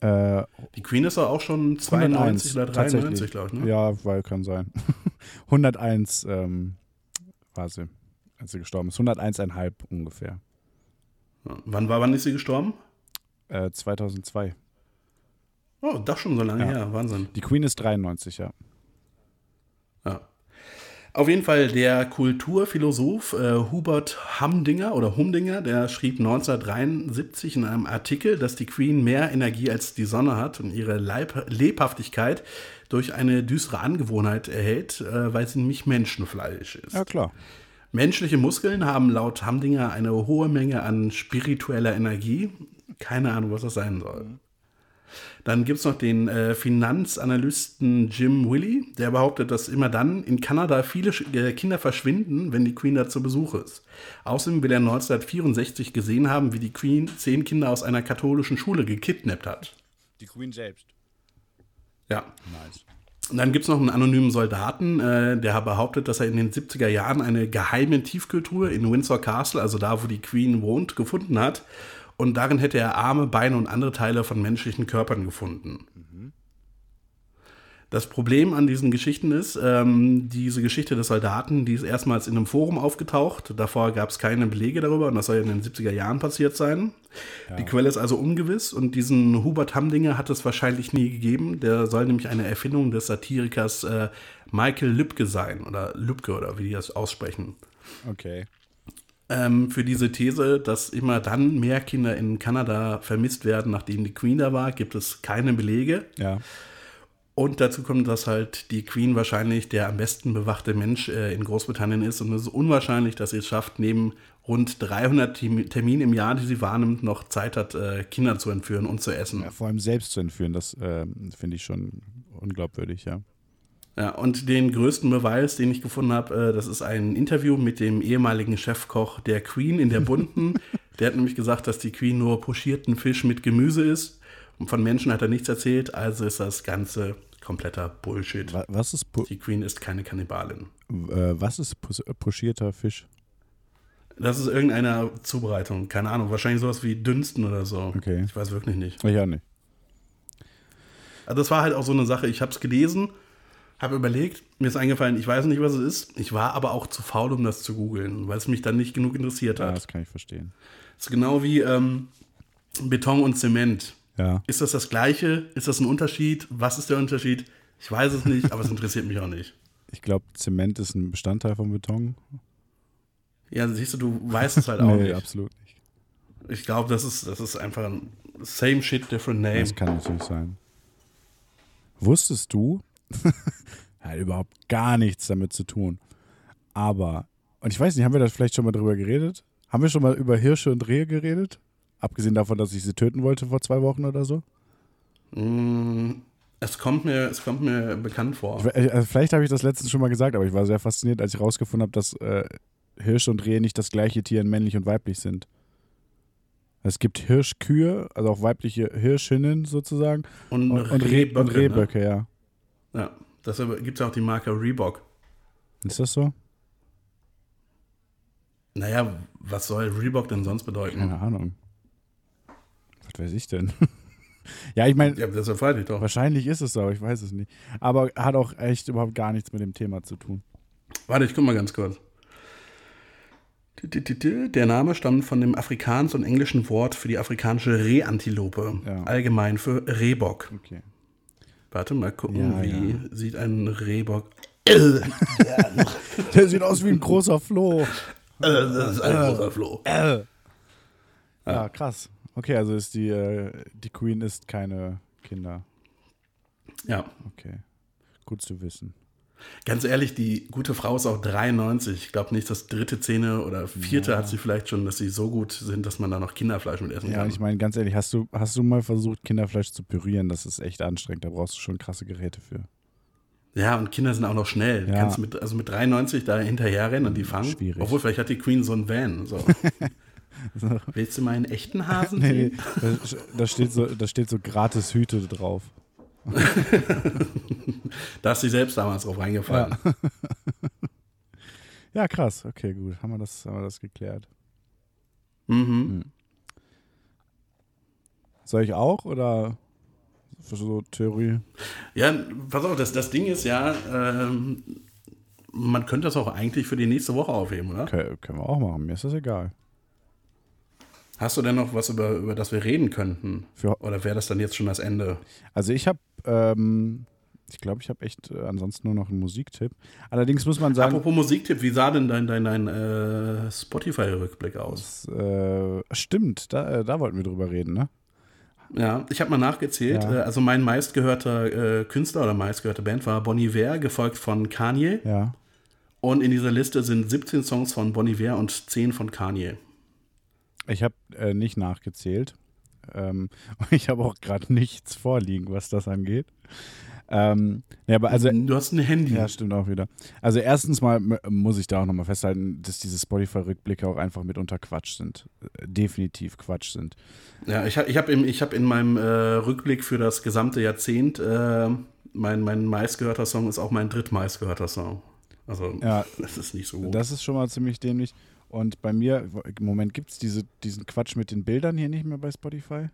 Äh, Die Queen ist doch auch schon 92 oder 93, glaube ich. Ne? Ja, weil kann sein. 101 ähm, war sie, als sie gestorben ist. 101,5 ungefähr. Ja. Wann, war, wann ist sie gestorben? Äh, 2002. Oh, doch schon so lange Ja. her. Wahnsinn. Die Queen ist 93, ja. Ja. Auf jeden Fall der Kulturphilosoph äh, Hubert Hamdinger oder Humdinger, der schrieb 1973 in einem Artikel, dass die Queen mehr Energie als die Sonne hat und ihre Leib Lebhaftigkeit durch eine düstere Angewohnheit erhält, äh, weil sie nämlich Menschenfleisch ist. Ja, klar. Menschliche Muskeln haben laut Hamdinger eine hohe Menge an spiritueller Energie. Keine Ahnung, was das sein soll. Dann gibt es noch den äh, Finanzanalysten Jim Willy, der behauptet, dass immer dann in Kanada viele Sch- äh, Kinder verschwinden, wenn die Queen da zu Besuch ist. Außerdem will er 1964 gesehen haben, wie die Queen zehn Kinder aus einer katholischen Schule gekidnappt hat. Die Queen selbst. Ja. Nice. Und dann gibt es noch einen anonymen Soldaten, äh, der behauptet, dass er in den 70er Jahren eine geheime Tiefkultur in Windsor Castle, also da, wo die Queen wohnt, gefunden hat. Und darin hätte er Arme, Beine und andere Teile von menschlichen Körpern gefunden. Das Problem an diesen Geschichten ist, ähm, diese Geschichte des Soldaten, die ist erstmals in einem Forum aufgetaucht. Davor gab es keine Belege darüber und das soll ja in den 70er Jahren passiert sein. Die Quelle ist also ungewiss und diesen Hubert Hamdinger hat es wahrscheinlich nie gegeben. Der soll nämlich eine Erfindung des Satirikers äh, Michael Lübke sein oder Lübke oder wie die das aussprechen. Okay. Ähm, für diese These, dass immer dann mehr Kinder in Kanada vermisst werden, nachdem die Queen da war, gibt es keine Belege. Ja. Und dazu kommt, dass halt die Queen wahrscheinlich der am besten bewachte Mensch äh, in Großbritannien ist. Und es ist unwahrscheinlich, dass sie es schafft, neben rund 300 Termi- Terminen im Jahr, die sie wahrnimmt, noch Zeit hat, äh, Kinder zu entführen und zu essen. ja. Vor allem selbst zu entführen, das ähm, finde ich schon unglaubwürdig, ja. Ja, und den größten Beweis, den ich gefunden habe, äh, das ist ein Interview mit dem ehemaligen Chefkoch der Queen in der Bunten. der hat nämlich gesagt, dass die Queen nur pochierten Fisch mit Gemüse ist. Und von Menschen hat er nichts erzählt, also ist das Ganze kompletter Bullshit. Wa- Was ist, pu Die Queen ist keine Kannibalin. äh, was ist pus- pochierter Fisch? Das ist irgendeine Zubereitung. Keine Ahnung. Wahrscheinlich sowas wie Dünsten oder so. Okay. Ich weiß wirklich nicht. Ich auch nicht. Also das war halt auch so eine Sache. Ich habe es gelesen, habe überlegt, mir ist eingefallen, ich weiß nicht, was es ist. Ich war aber auch zu faul, um das zu googeln, weil es mich dann nicht genug interessiert Ja, hat. das kann ich verstehen. Das ist genau wie ähm, Beton und Zement. Ja. Ist das das Gleiche? Ist das ein Unterschied? Was ist der Unterschied? Ich weiß es nicht, aber es interessiert mich auch nicht. Ich glaube, Zement ist ein Bestandteil von Beton. Ja, siehst du, du weißt es halt auch nee, nicht. absolut nicht. Ich glaube, das ist, das ist einfach ein same shit, different name. Das kann natürlich sein. Wusstest du, hat überhaupt gar nichts damit zu tun. Aber, und ich weiß nicht, haben wir da vielleicht schon mal drüber geredet? Haben wir schon mal über Hirsche und Rehe geredet? Abgesehen davon, dass ich sie töten wollte vor zwei Wochen oder so? Mm, Es kommt mir, es kommt mir bekannt vor. Ich, äh, vielleicht habe ich das letztens schon mal gesagt, aber ich war sehr fasziniert, als ich rausgefunden habe, dass äh, Hirsche und Rehe nicht das gleiche Tier in männlich und weiblich sind. Es gibt Hirschkühe, also auch weibliche Hirschinnen sozusagen, Und, und, und, Reh, und ne? Rehböcke, ja. Ja, deshalb gibt es auch die Marke Reebok. Ist das so? Naja, was soll Reebok denn sonst bedeuten? Keine Ahnung. Was weiß ich denn? ja, ich meine, Ja, deshalb frage ich doch. wahrscheinlich ist es so, aber ich weiß es nicht. Aber hat auch echt überhaupt gar nichts mit dem Thema zu tun. Warte, ich guck mal ganz kurz. Der Name stammt von dem afrikanischen und englischen Wort für die afrikanische Rehantilope. Ja. Allgemein für Rehbock. Okay. Warte mal gucken, Ja, wie ja. sieht ein Rehbock. Der sieht aus wie ein großer Floh. das ist ein großer Floh. Ja, krass. Okay, also ist die, äh, die Queen ist keine Kinder. Ja, Okay. Gut zu wissen. Ganz ehrlich, die gute Frau ist auch 93. Ich glaube nicht, dass dritte Zähne oder vierte hat sie vielleicht schon, dass sie so gut sind, dass man da noch Kinderfleisch mit essen Ja, kann. ich meine, ganz ehrlich, hast du, hast du mal versucht, Kinderfleisch zu pürieren? Das ist echt anstrengend. Da brauchst du schon krasse Geräte für. Ja, und Kinder sind auch noch schnell. Du Ja. kannst mit, also mit 93 da hinterherrennen und die fangen. Schwierig. Obwohl, vielleicht hat die Queen so einen Van. So. Willst du mal einen echten Hasen nee, da, da, steht so, da steht so gratis Hüte drauf. Da ist sie selbst damals drauf reingefallen. Ja, krass. Okay, gut. Haben wir das, haben wir das geklärt. Mhm. Soll ich auch oder für so Theorie? Ja, pass auf, das, das Ding ist ja, ähm, man könnte das auch eigentlich für die nächste Woche aufheben, oder? Okay, können wir auch machen. Mir ist das egal. Hast du denn noch was, über, über das wir reden könnten? Für, Oder wäre das dann jetzt schon das Ende? also ich habe, ähm, ich glaube, ich habe echt äh, ansonsten nur noch einen Musiktipp. Allerdings muss man sagen, Apropos Musiktipp, wie sah denn dein, dein, dein äh, Spotify-Rückblick aus? äh, stimmt, da, äh, da wollten wir drüber reden, ne? Ja, ich habe mal nachgezählt. Ja. Äh, also mein meistgehörter äh, Künstler oder meistgehörte Band war Bon Iver, gefolgt von Kanye. Ja. Und in dieser Liste sind 17 Songs von Bon Iver und 10 von Kanye. Ich habe äh, nicht nachgezählt. Ähm, ich habe auch gerade nichts vorliegen, was das angeht. Ähm, ja, aber also, du hast ein Handy. ja, stimmt auch wieder. Also erstens mal muss ich da auch nochmal festhalten, dass diese Spotify-Rückblicke auch einfach mitunter Quatsch sind. Äh, Definitiv Quatsch sind. Ja, ich habe ich hab ich hab in meinem äh, Rückblick für das gesamte Jahrzehnt, äh, mein, mein meistgehörter Song ist auch mein drittmeistgehörter Song. Also, Ja. das ist nicht so gut. Das ist schon mal ziemlich dämlich. Und bei mir, im Moment gibt es diese, diesen Quatsch mit den Bildern hier nicht mehr bei Spotify.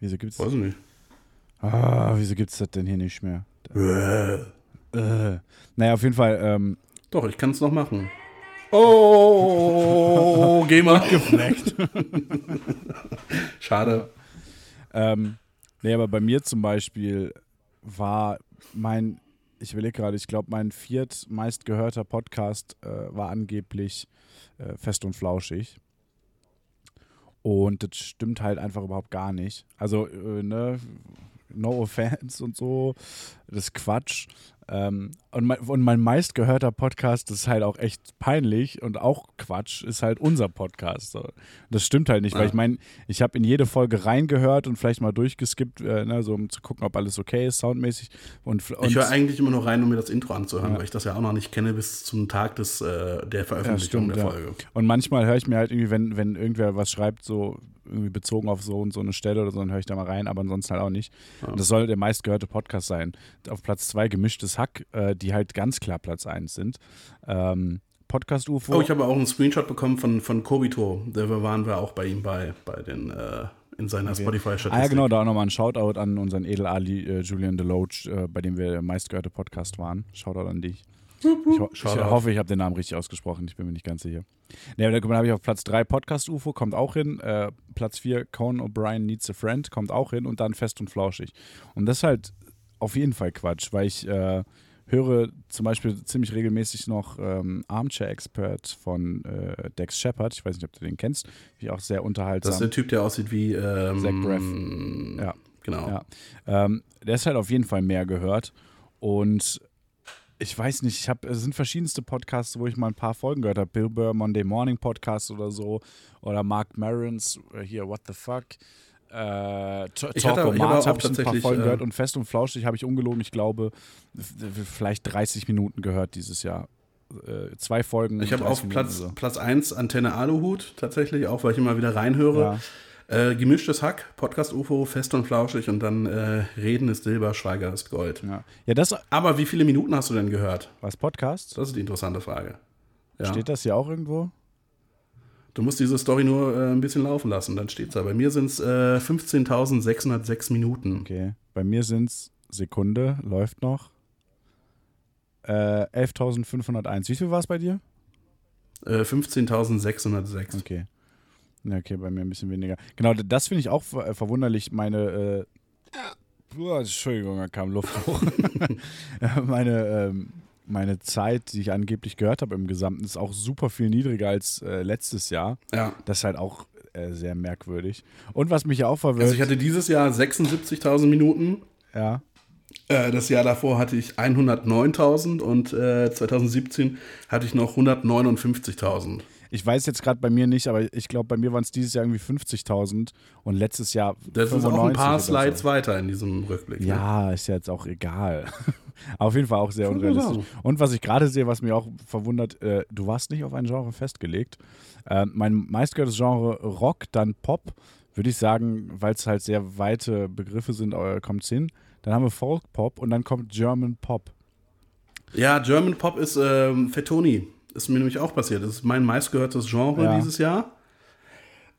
Wieso gibt's Weiß ich nicht. Ah, wieso gibt's das denn hier nicht mehr? Äh. Naja, auf jeden Fall, ähm, Doch, ich kann es noch machen. Oh, geh mal. gefleckt. Schade. ähm, nee, aber bei mir zum Beispiel war mein, ich überlege gerade, ich glaube, mein viert meistgehörter Podcast äh, war angeblich äh, fest und flauschig. Und das stimmt halt einfach überhaupt gar nicht. Also, äh, ne, no offense und so, das ist Quatsch. Ähm, und, mein, und mein meistgehörter Podcast ist halt auch echt peinlich und auch Quatsch, ist halt unser Podcast. So. Das stimmt halt nicht, weil Ja. ich meine, ich habe in jede Folge reingehört und vielleicht mal durchgeskippt, äh, ne, so um zu gucken, ob alles okay ist, soundmäßig. Und, und Ich höre eigentlich immer nur rein, um mir das Intro anzuhören, Ja. weil ich das ja auch noch nicht kenne bis zum Tag des, äh, der Veröffentlichung stimmt, der ja. Folge. Und manchmal höre ich mir halt irgendwie, wenn, wenn irgendwer was schreibt, so, irgendwie bezogen auf so und so eine Stelle oder so, dann höre ich da mal rein, aber ansonsten halt auch nicht. Und das soll der meistgehörte Podcast sein. Auf Platz zwei gemischtes Hack, äh, die halt ganz klar Platz eins sind. Ähm, Podcast UFO. Oh, ich habe auch einen Screenshot bekommen von, von Kobito. Da waren wir auch bei ihm bei, bei den, äh, in seiner Spotify-Statistik. Ah ja, genau, da auch nochmal ein Shoutout an unseren Edel Ali äh, Julian Deloach, äh, bei dem wir der meistgehörte Podcast waren. Shoutout an dich. Ich, ho ich hoffe, ich habe den Namen richtig ausgesprochen. Ich bin mir nicht ganz sicher. Ne, aber dann habe ich auf Platz 3 Podcast UFO, kommt auch hin. Äh, Platz 4 Conan O'Brien Needs a Friend, kommt auch hin. Und dann Fest und Flauschig. Und das ist halt auf jeden Fall Quatsch, weil ich äh, höre zum Beispiel ziemlich regelmäßig noch ähm, Armchair Expert von äh, Dex Shepard. Ich weiß nicht, ob du den kennst. Wie auch sehr unterhaltsam. Das ist der Typ, der aussieht wie ähm, Zach Braff. Ja. Genau. Ja. Ähm, der ist halt auf jeden Fall mehr gehört. Und ich weiß nicht, ich habe, es sind verschiedenste Podcasts, wo ich mal ein paar Folgen gehört habe. Bill Burr, Monday Morning Podcast oder so. Oder Mark Marons, äh, hier, What the Fuck. Äh, Ich hatte- ich habe habe ich ein paar Folgen äh, gehört und Fest und Flauschig habe ich ungelogen, ich glaube, vielleicht 30 Minuten gehört dieses Jahr. Äh, zwei Folgen. Ich habe 30 auf Platz, so. Platz 1 Antenne Aluhut tatsächlich, auch weil ich immer wieder reinhöre. Äh, gemischtes Hack, Podcast UFO, fest und flauschig und dann äh, Reden ist Silber, Schweiger ist Gold. Ja. ja, das Aber wie viele Minuten hast du denn gehört? was Podcast? Das ist die interessante Frage. Ja. Steht das hier auch irgendwo? Du musst diese Story nur äh, ein bisschen laufen lassen, dann steht's da. Bei mir sind es äh, 15.606 Minuten. Okay. Bei mir sind es Sekunde, läuft noch. Äh, 11.501. Wie viel war es bei dir? Äh, 15.606. Okay. Ja, okay, bei mir ein bisschen weniger. Genau, das finde ich auch ver verwunderlich. Meine, äh, Entschuldigung, da kam Luft hoch. meine, ähm, meine Zeit, die ich angeblich gehört habe im Gesamten, ist auch super viel niedriger als äh, letztes Jahr. Ja. Das ist halt auch äh, sehr merkwürdig. Und was mich ja auch verwirrt, Also ich hatte dieses Jahr 76.000 Minuten. ja, Äh, das Jahr davor hatte ich 109.000 und äh, 2017 hatte ich noch 159.000. Ich weiß jetzt gerade bei mir nicht, aber ich glaube, bei mir waren es dieses Jahr irgendwie 50.000 und letztes Jahr Das ist auch ein 95 paar oder so. Slides weiter in diesem Rückblick. ne? Ja, ist ja jetzt auch egal. auf jeden Fall auch sehr unrealistisch. Und was ich gerade sehe, was mich auch verwundert, äh, du warst nicht auf ein Genre festgelegt. Äh, mein meistgehörtes Genre Rock, dann Pop, würde ich sagen, weil es halt sehr weite Begriffe sind, äh, kommt es hin. Dann haben wir Folk Pop und dann kommt German Pop. Ja, German Pop ist ähm, Fettoni. Ist mir nämlich auch passiert. Das ist mein meistgehörtes Genre Ja. dieses Jahr.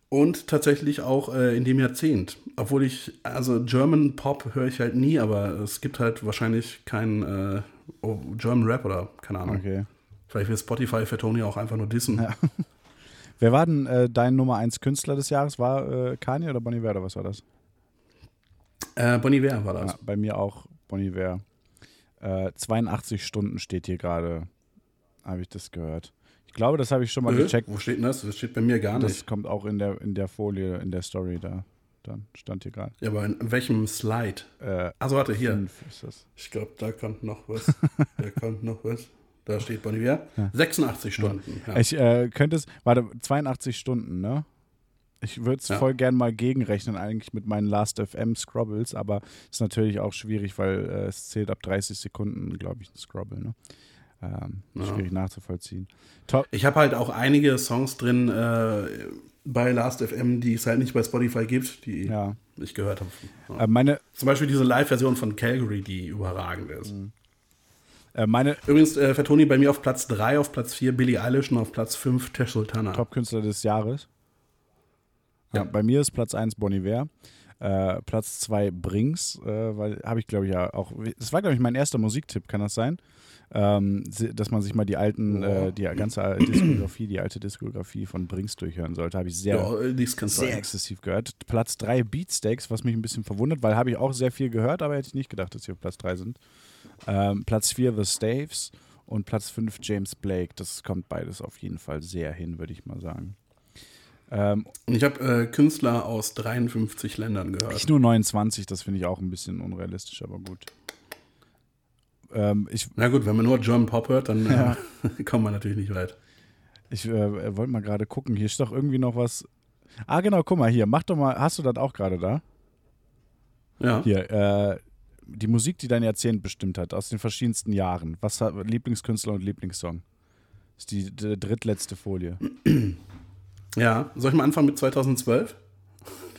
Und tatsächlich auch äh, in dem Jahrzehnt. Obwohl ich, also German Pop höre ich halt nie, aber es gibt halt wahrscheinlich keinen äh, oh, German Rap oder keine Ahnung. Okay. Vielleicht will Spotify Fettoni auch einfach nur dissen. Ja. Wer war denn äh, dein Nummer 1 Künstler des Jahres? War äh, Kanye oder Bonnie Iver oder was war das? Äh, Bon Iver war das. Ja, bei mir auch Bonnie Iver. Äh, 82 Stunden steht hier gerade, habe ich das gehört. Ich glaube, das habe ich schon mal Äh, gecheckt. Wo steht denn das? Das steht bei mir gar Das nicht. kommt auch in der, in der Folie, in der Story da. Dann stand hier gerade. Ja, aber in welchem Slide? Äh, Also warte, hier. das. Ich glaube, da kommt noch was. da kommt noch was. Da steht Bon Iver. 86 Stunden. Ja. Ich äh, könnte es, warte, 82 Stunden, ne? Ich würde es Ja. voll gern mal gegenrechnen, eigentlich mit meinen Last FM Scrubbles, aber ist natürlich auch schwierig, weil äh, es zählt ab 30 Sekunden, glaube ich, ein Scrubble, ne? Ähm, Ja. Schwierig nachzuvollziehen. Top. Ich habe halt auch einige Songs drin äh, bei Last.fm, die es halt nicht bei Spotify gibt, die Ja. ich gehört habe. Ja. Äh, meine, Zum Beispiel diese Live-Version von Calgary, die überragend ist. äh, meine Übrigens, äh, Fatoni bei mir auf Platz 3, auf Platz 4 Billie Eilish und auf Platz 5 Tesh Sultana. Top-Künstler des Jahres. Ja. Ja. bei mir ist Platz 1 Bon Iver. Äh, Platz 2 Brings, äh, weil habe ich glaube ich ja auch. Das war glaube ich mein erster Musiktipp, kann das sein? Ähm, dass man sich mal die alten, Ja. äh, die ganze Diskografie, die alte Diskografie von Brings durchhören sollte. Habe ich sehr, Ja, äh, sehr exzessiv gehört. Platz 3 Beatsteaks, was mich ein bisschen verwundert, weil habe ich auch sehr viel gehört, aber hätte ich nicht gedacht, dass sie auf Platz 3 sind. Ähm, Platz 4 The Staves und Platz 5 James Blake. Das kommt beides auf jeden Fall sehr hin, würde ich mal sagen. Ähm, Und ich habe äh, Künstler aus 53 Ländern gehört. ich nur 29, das finde ich auch ein bisschen unrealistisch, aber gut. Ähm, ich Na gut, wenn man nur German Pop hört, dann Ja. äh, kommt man natürlich nicht weit. ich äh, wollte mal gerade gucken, hier ist doch irgendwie noch was. Ah, genau, guck mal hier, mach doch mal, hast du das auch gerade da? Ja. Hier, äh, die Musik, die dein Jahrzehnt bestimmt hat, aus den verschiedensten Jahren. Was hat Lieblingskünstler und Lieblingssong? Das ist die, die drittletzte Folie. ja. Soll ich mal anfangen mit 2012?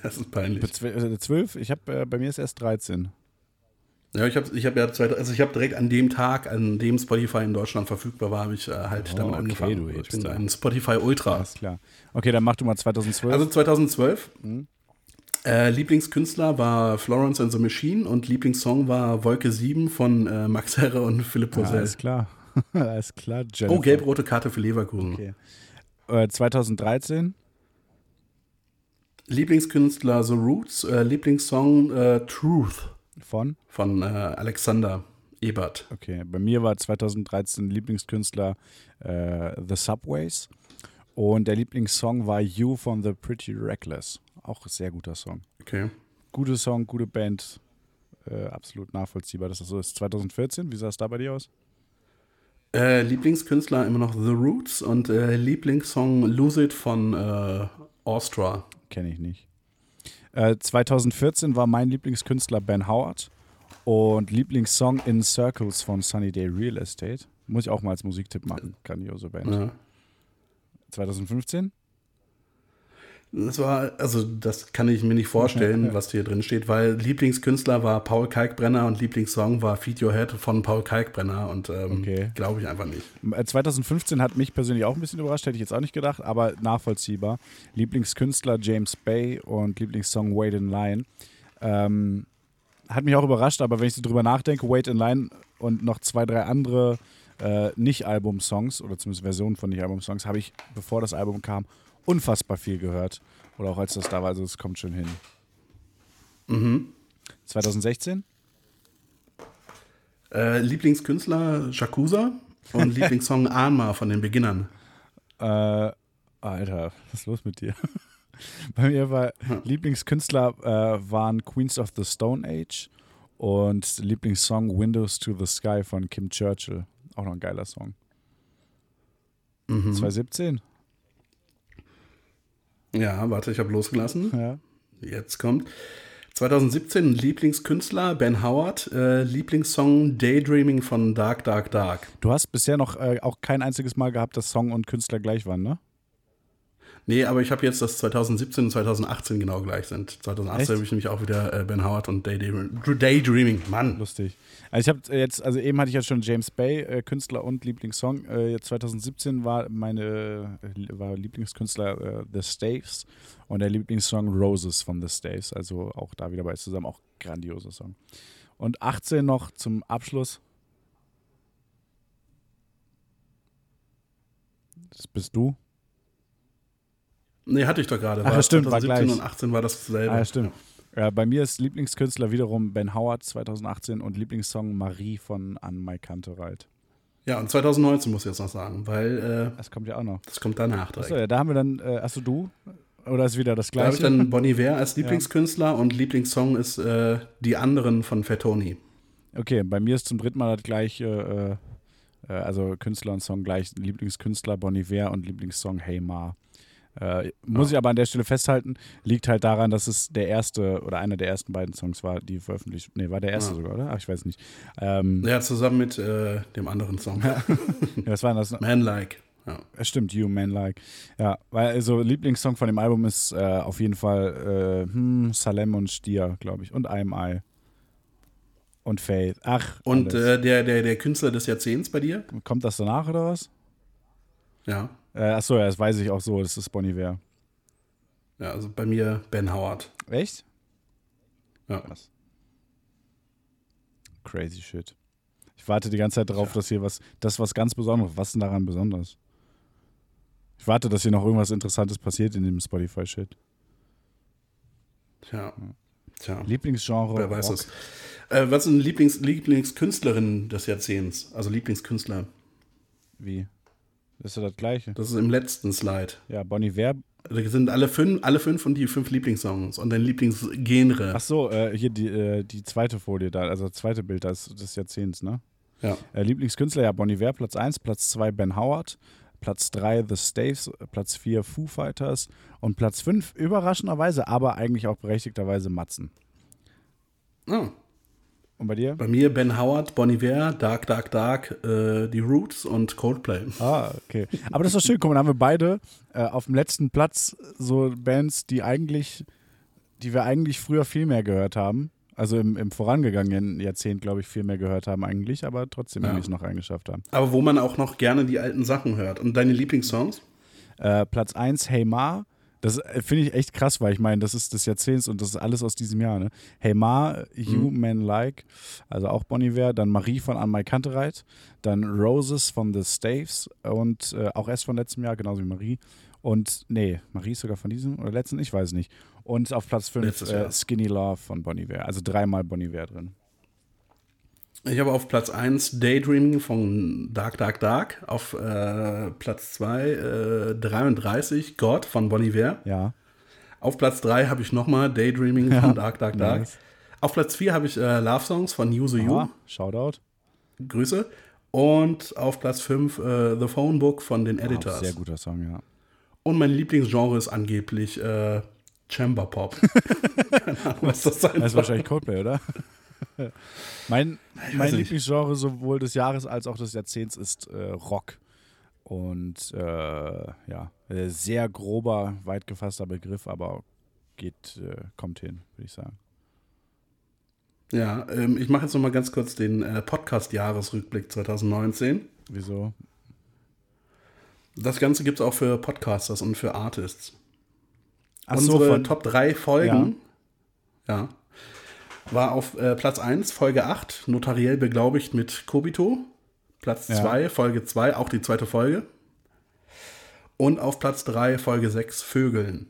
Das ist peinlich. Äh, 12? Ich habe äh, bei mir ist erst 13. Ja, ich habe ich hab ja zwei, also ich habe direkt an dem Tag, an dem Spotify in Deutschland verfügbar war, habe ich äh, halt Oh, damit okay, angefangen. ich bin ein Spotify Ultra. Alles klar. Okay, dann mach du mal 2012. Also 2012. Mhm. Äh, Lieblingskünstler war Florence and the Machine und Lieblingssong war Wolke 7 von äh, Max Herre und Philipp ja, Rosell. alles klar. alles klar, Jennifer. oh, gelb-rote Karte für Leverkusen. Okay. Äh, 2013. Lieblingskünstler The Roots, äh, Lieblingssong äh, Truth Von? von äh, Alexander Ebert. Okay, bei mir war 2013 Lieblingskünstler äh, The Subways und der Lieblingssong war You von The Pretty Reckless. Auch ein sehr guter Song. Okay. Guter Song, gute Band, äh, absolut nachvollziehbar, dass das so ist. 2014, wie sah es da bei dir aus? Äh, Lieblingskünstler immer noch The Roots und äh, Lieblingssong Lose It von äh, Austria. Kenne ich nicht. Äh, 2014 war mein Lieblingskünstler Ben Howard und Lieblingssong In Circles von Sunny Day Real Estate. Muss ich auch mal als Musiktipp machen. Grandiose Band. Ja. 2015? Das war, also das kann ich mir nicht vorstellen, was hier drin steht, weil Lieblingskünstler war Paul Kalkbrenner und Lieblingssong war Feed Your Head von Paul Kalkbrenner und ähm, Okay. glaube ich einfach nicht. Äh, 2015 hat mich persönlich auch ein bisschen überrascht, hätte ich jetzt auch nicht gedacht, aber nachvollziehbar. Lieblingskünstler James Bay und Lieblingssong Wait in Line. Ähm, hat mich auch überrascht, aber wenn ich so drüber nachdenke, Wait in Line und noch zwei, drei andere äh, Nicht-Album-Songs oder zumindest Versionen von Nicht-Album-Songs habe ich, bevor das Album kam, unfassbar viel gehört. Oder auch als das da war, also es kommt schon hin. Mhm. 2016? Äh, Lieblingskünstler Shakusa und Lieblingssong Anma von den Beginnern. Äh, Alter, was ist los mit dir? Bei mir war Lieblingskünstler äh, waren Queens of the Stone Age und Lieblingssong Windows to the Sky von Kim Churchill. Auch noch ein geiler Song. Mhm. 2017? Ja, warte, ich habe losgelassen. Ja. Jetzt kommt 2017 Lieblingskünstler Ben Howard, äh, Lieblingssong Daydreaming von Dark Dark Dark. Du hast bisher noch äh, auch kein einziges Mal gehabt, dass Song und Künstler gleich waren, ne? Nee, aber ich habe jetzt, dass 2017 und 2018 genau gleich sind. 2018 Echt? habe ich nämlich auch wieder äh, Ben Howard und Daydreaming. Daydreaming, Mann. Lustig. Also ich habe jetzt, also eben hatte ich ja schon James Bay, äh, Künstler und Lieblingssong. Äh, jetzt 2017 war meine äh, war Lieblingskünstler äh, The Staves und der Lieblingssong Roses von The Staves. Also auch da wieder bei zusammen, auch grandioser Song. Und 18 noch zum Abschluss. Das bist du. Nee, hatte ich doch gerade. Ach, War stimmt, war 2017 gleich. und 18 war dasselbe. Ah, ja, stimmt. Äh, bei mir ist Lieblingskünstler wiederum Ben Howard 2018 und Lieblingssong Marie von Anne Mai Kantereit. Ja, und 2019 muss ich jetzt noch sagen, weil äh, Das kommt ja auch noch. das kommt danach direkt. Achso, ja, da haben wir dann, äh, achso du? Oder ist wieder das Da habe ich gleiche? dann Bon Iver als Lieblingskünstler und Lieblingssong ist äh, Die anderen von Fettoni. Okay, bei mir ist zum dritten Mal das gleiche, äh, äh, also Künstler und Song gleich. Lieblingskünstler Bon Iver und Lieblingssong Hey Ma. Äh, muss ich aber an der Stelle festhalten, liegt halt daran, dass es der erste oder einer der ersten beiden Songs war, die veröffentlicht. Nee, war der erste Ah. sogar, oder? Ach, ich weiß nicht. Ähm, Ja, zusammen mit äh, dem anderen Song. ja, was war das? Man-like. Ja. Es Stimmt, You Man Like. Ja, weil also Lieblingssong von dem Album ist äh, auf jeden Fall äh, hm, Salem und Stier, glaube ich. Und I'm I. Und Faith. Ach, Und äh, der, der, der Künstler des Jahrzehnts bei dir? kommt das danach oder was? Ja. Äh, achso, ja, das weiß ich auch so, das ist Bon Iver. Ja, also bei mir Ben Howard. Echt? Ja. Krass. Crazy shit. Ich warte die ganze Zeit darauf, dass hier was, das ist was ganz Besonderes. Was ist denn daran besonders? Ich warte, dass hier noch irgendwas Interessantes passiert in dem Spotify-Shit. Tja. Tja. Lieblingsgenre. Wer weiß Rock. es. Äh, was sind Lieblings Lieblingskünstlerin des Jahrzehnts? Also Lieblingskünstler. Wie? Das ist ja das Gleiche. Das ist im letzten Slide. Ja, Bon Iver. Da sind alle fünf, alle fünf und die fünf Lieblingssongs und dein Lieblingsgenre. Ach so, äh, hier die, äh, die zweite Folie da, also das zweite Bild das, des Jahrzehnts, ne? Ja. Äh, Lieblingskünstler, ja, Bon Iver, Platz 1, Platz 2 Ben Howard, Platz 3 The Staves, Platz 4 Foo Fighters und Platz 5 überraschenderweise, aber eigentlich auch berechtigterweise Matzen. Ah, Und bei dir? bei mir Ben Howard, Bon Iver, Dark, Dark, Dark, äh, die Roots und Coldplay. Ah, okay. Aber das ist doch schön, guck mal, dann haben wir beide äh, auf dem letzten Platz so Bands, die eigentlich, die wir eigentlich früher viel mehr gehört haben. Also im, im vorangegangenen Jahrzehnt, glaube ich, viel mehr gehört haben eigentlich, aber trotzdem Ja. irgendwie es noch reingeschafft haben. Aber wo man auch noch gerne die alten Sachen hört. Und deine Lieblingssongs? Äh, Platz 1, Hey Ma. Das äh, finde ich echt krass, weil ich meine, das ist des Jahrzehnts und das ist alles aus diesem Jahr. Ne? Hey Ma, You Man Like, also auch Bon Iver, dann Marie von An My Kantereit, dann Roses von The Staves und äh, auch erst von letztem Jahr, genauso wie Marie. Und nee, Marie ist sogar von diesem oder letzten, ich weiß nicht. Und auf Platz 5 Letztes äh. Skinny Love von Bon Iver. Also dreimal Bon Iver drin. Ich habe auf Platz 1 Daydreaming von Dark Dark Dark. Auf äh, Platz 2 äh, 33 God von Bon Iver. Ja. Auf Platz 3 habe ich nochmal Daydreaming Ja, von Dark Dark Dark. nice. Auf Platz 4 habe ich äh, Love Songs von Use You. Ah, Shoutout. Grüße. Und auf Platz 5 äh, The Phone Book von den Editors. sehr guter Song, ja. Und mein Lieblingsgenre ist angeblich äh, Chamber Pop. Keine Ahnung, was das sein Das ist soll. wahrscheinlich Coldplay, oder? mein mein. Lieblingsgenre sowohl des Jahres als auch des Jahrzehnts ist äh, Rock. Und äh, ja, äh, sehr grober, weit gefasster Begriff, aber geht, äh, kommt hin, würde ich sagen. Ja, ähm, ich mache jetzt noch mal ganz kurz den äh, Podcast-Jahresrückblick 2019. Wieso? Das Ganze gibt es auch für Podcasters und für Artists. Ach so, Unsere von, Top 3 Folgen ja. War auf äh, Platz 1, Folge 8, notariell beglaubigt mit Kobito. Platz Ja. 2, Folge 2, auch die zweite Folge. Und auf Platz 3, Folge 6, Vögeln.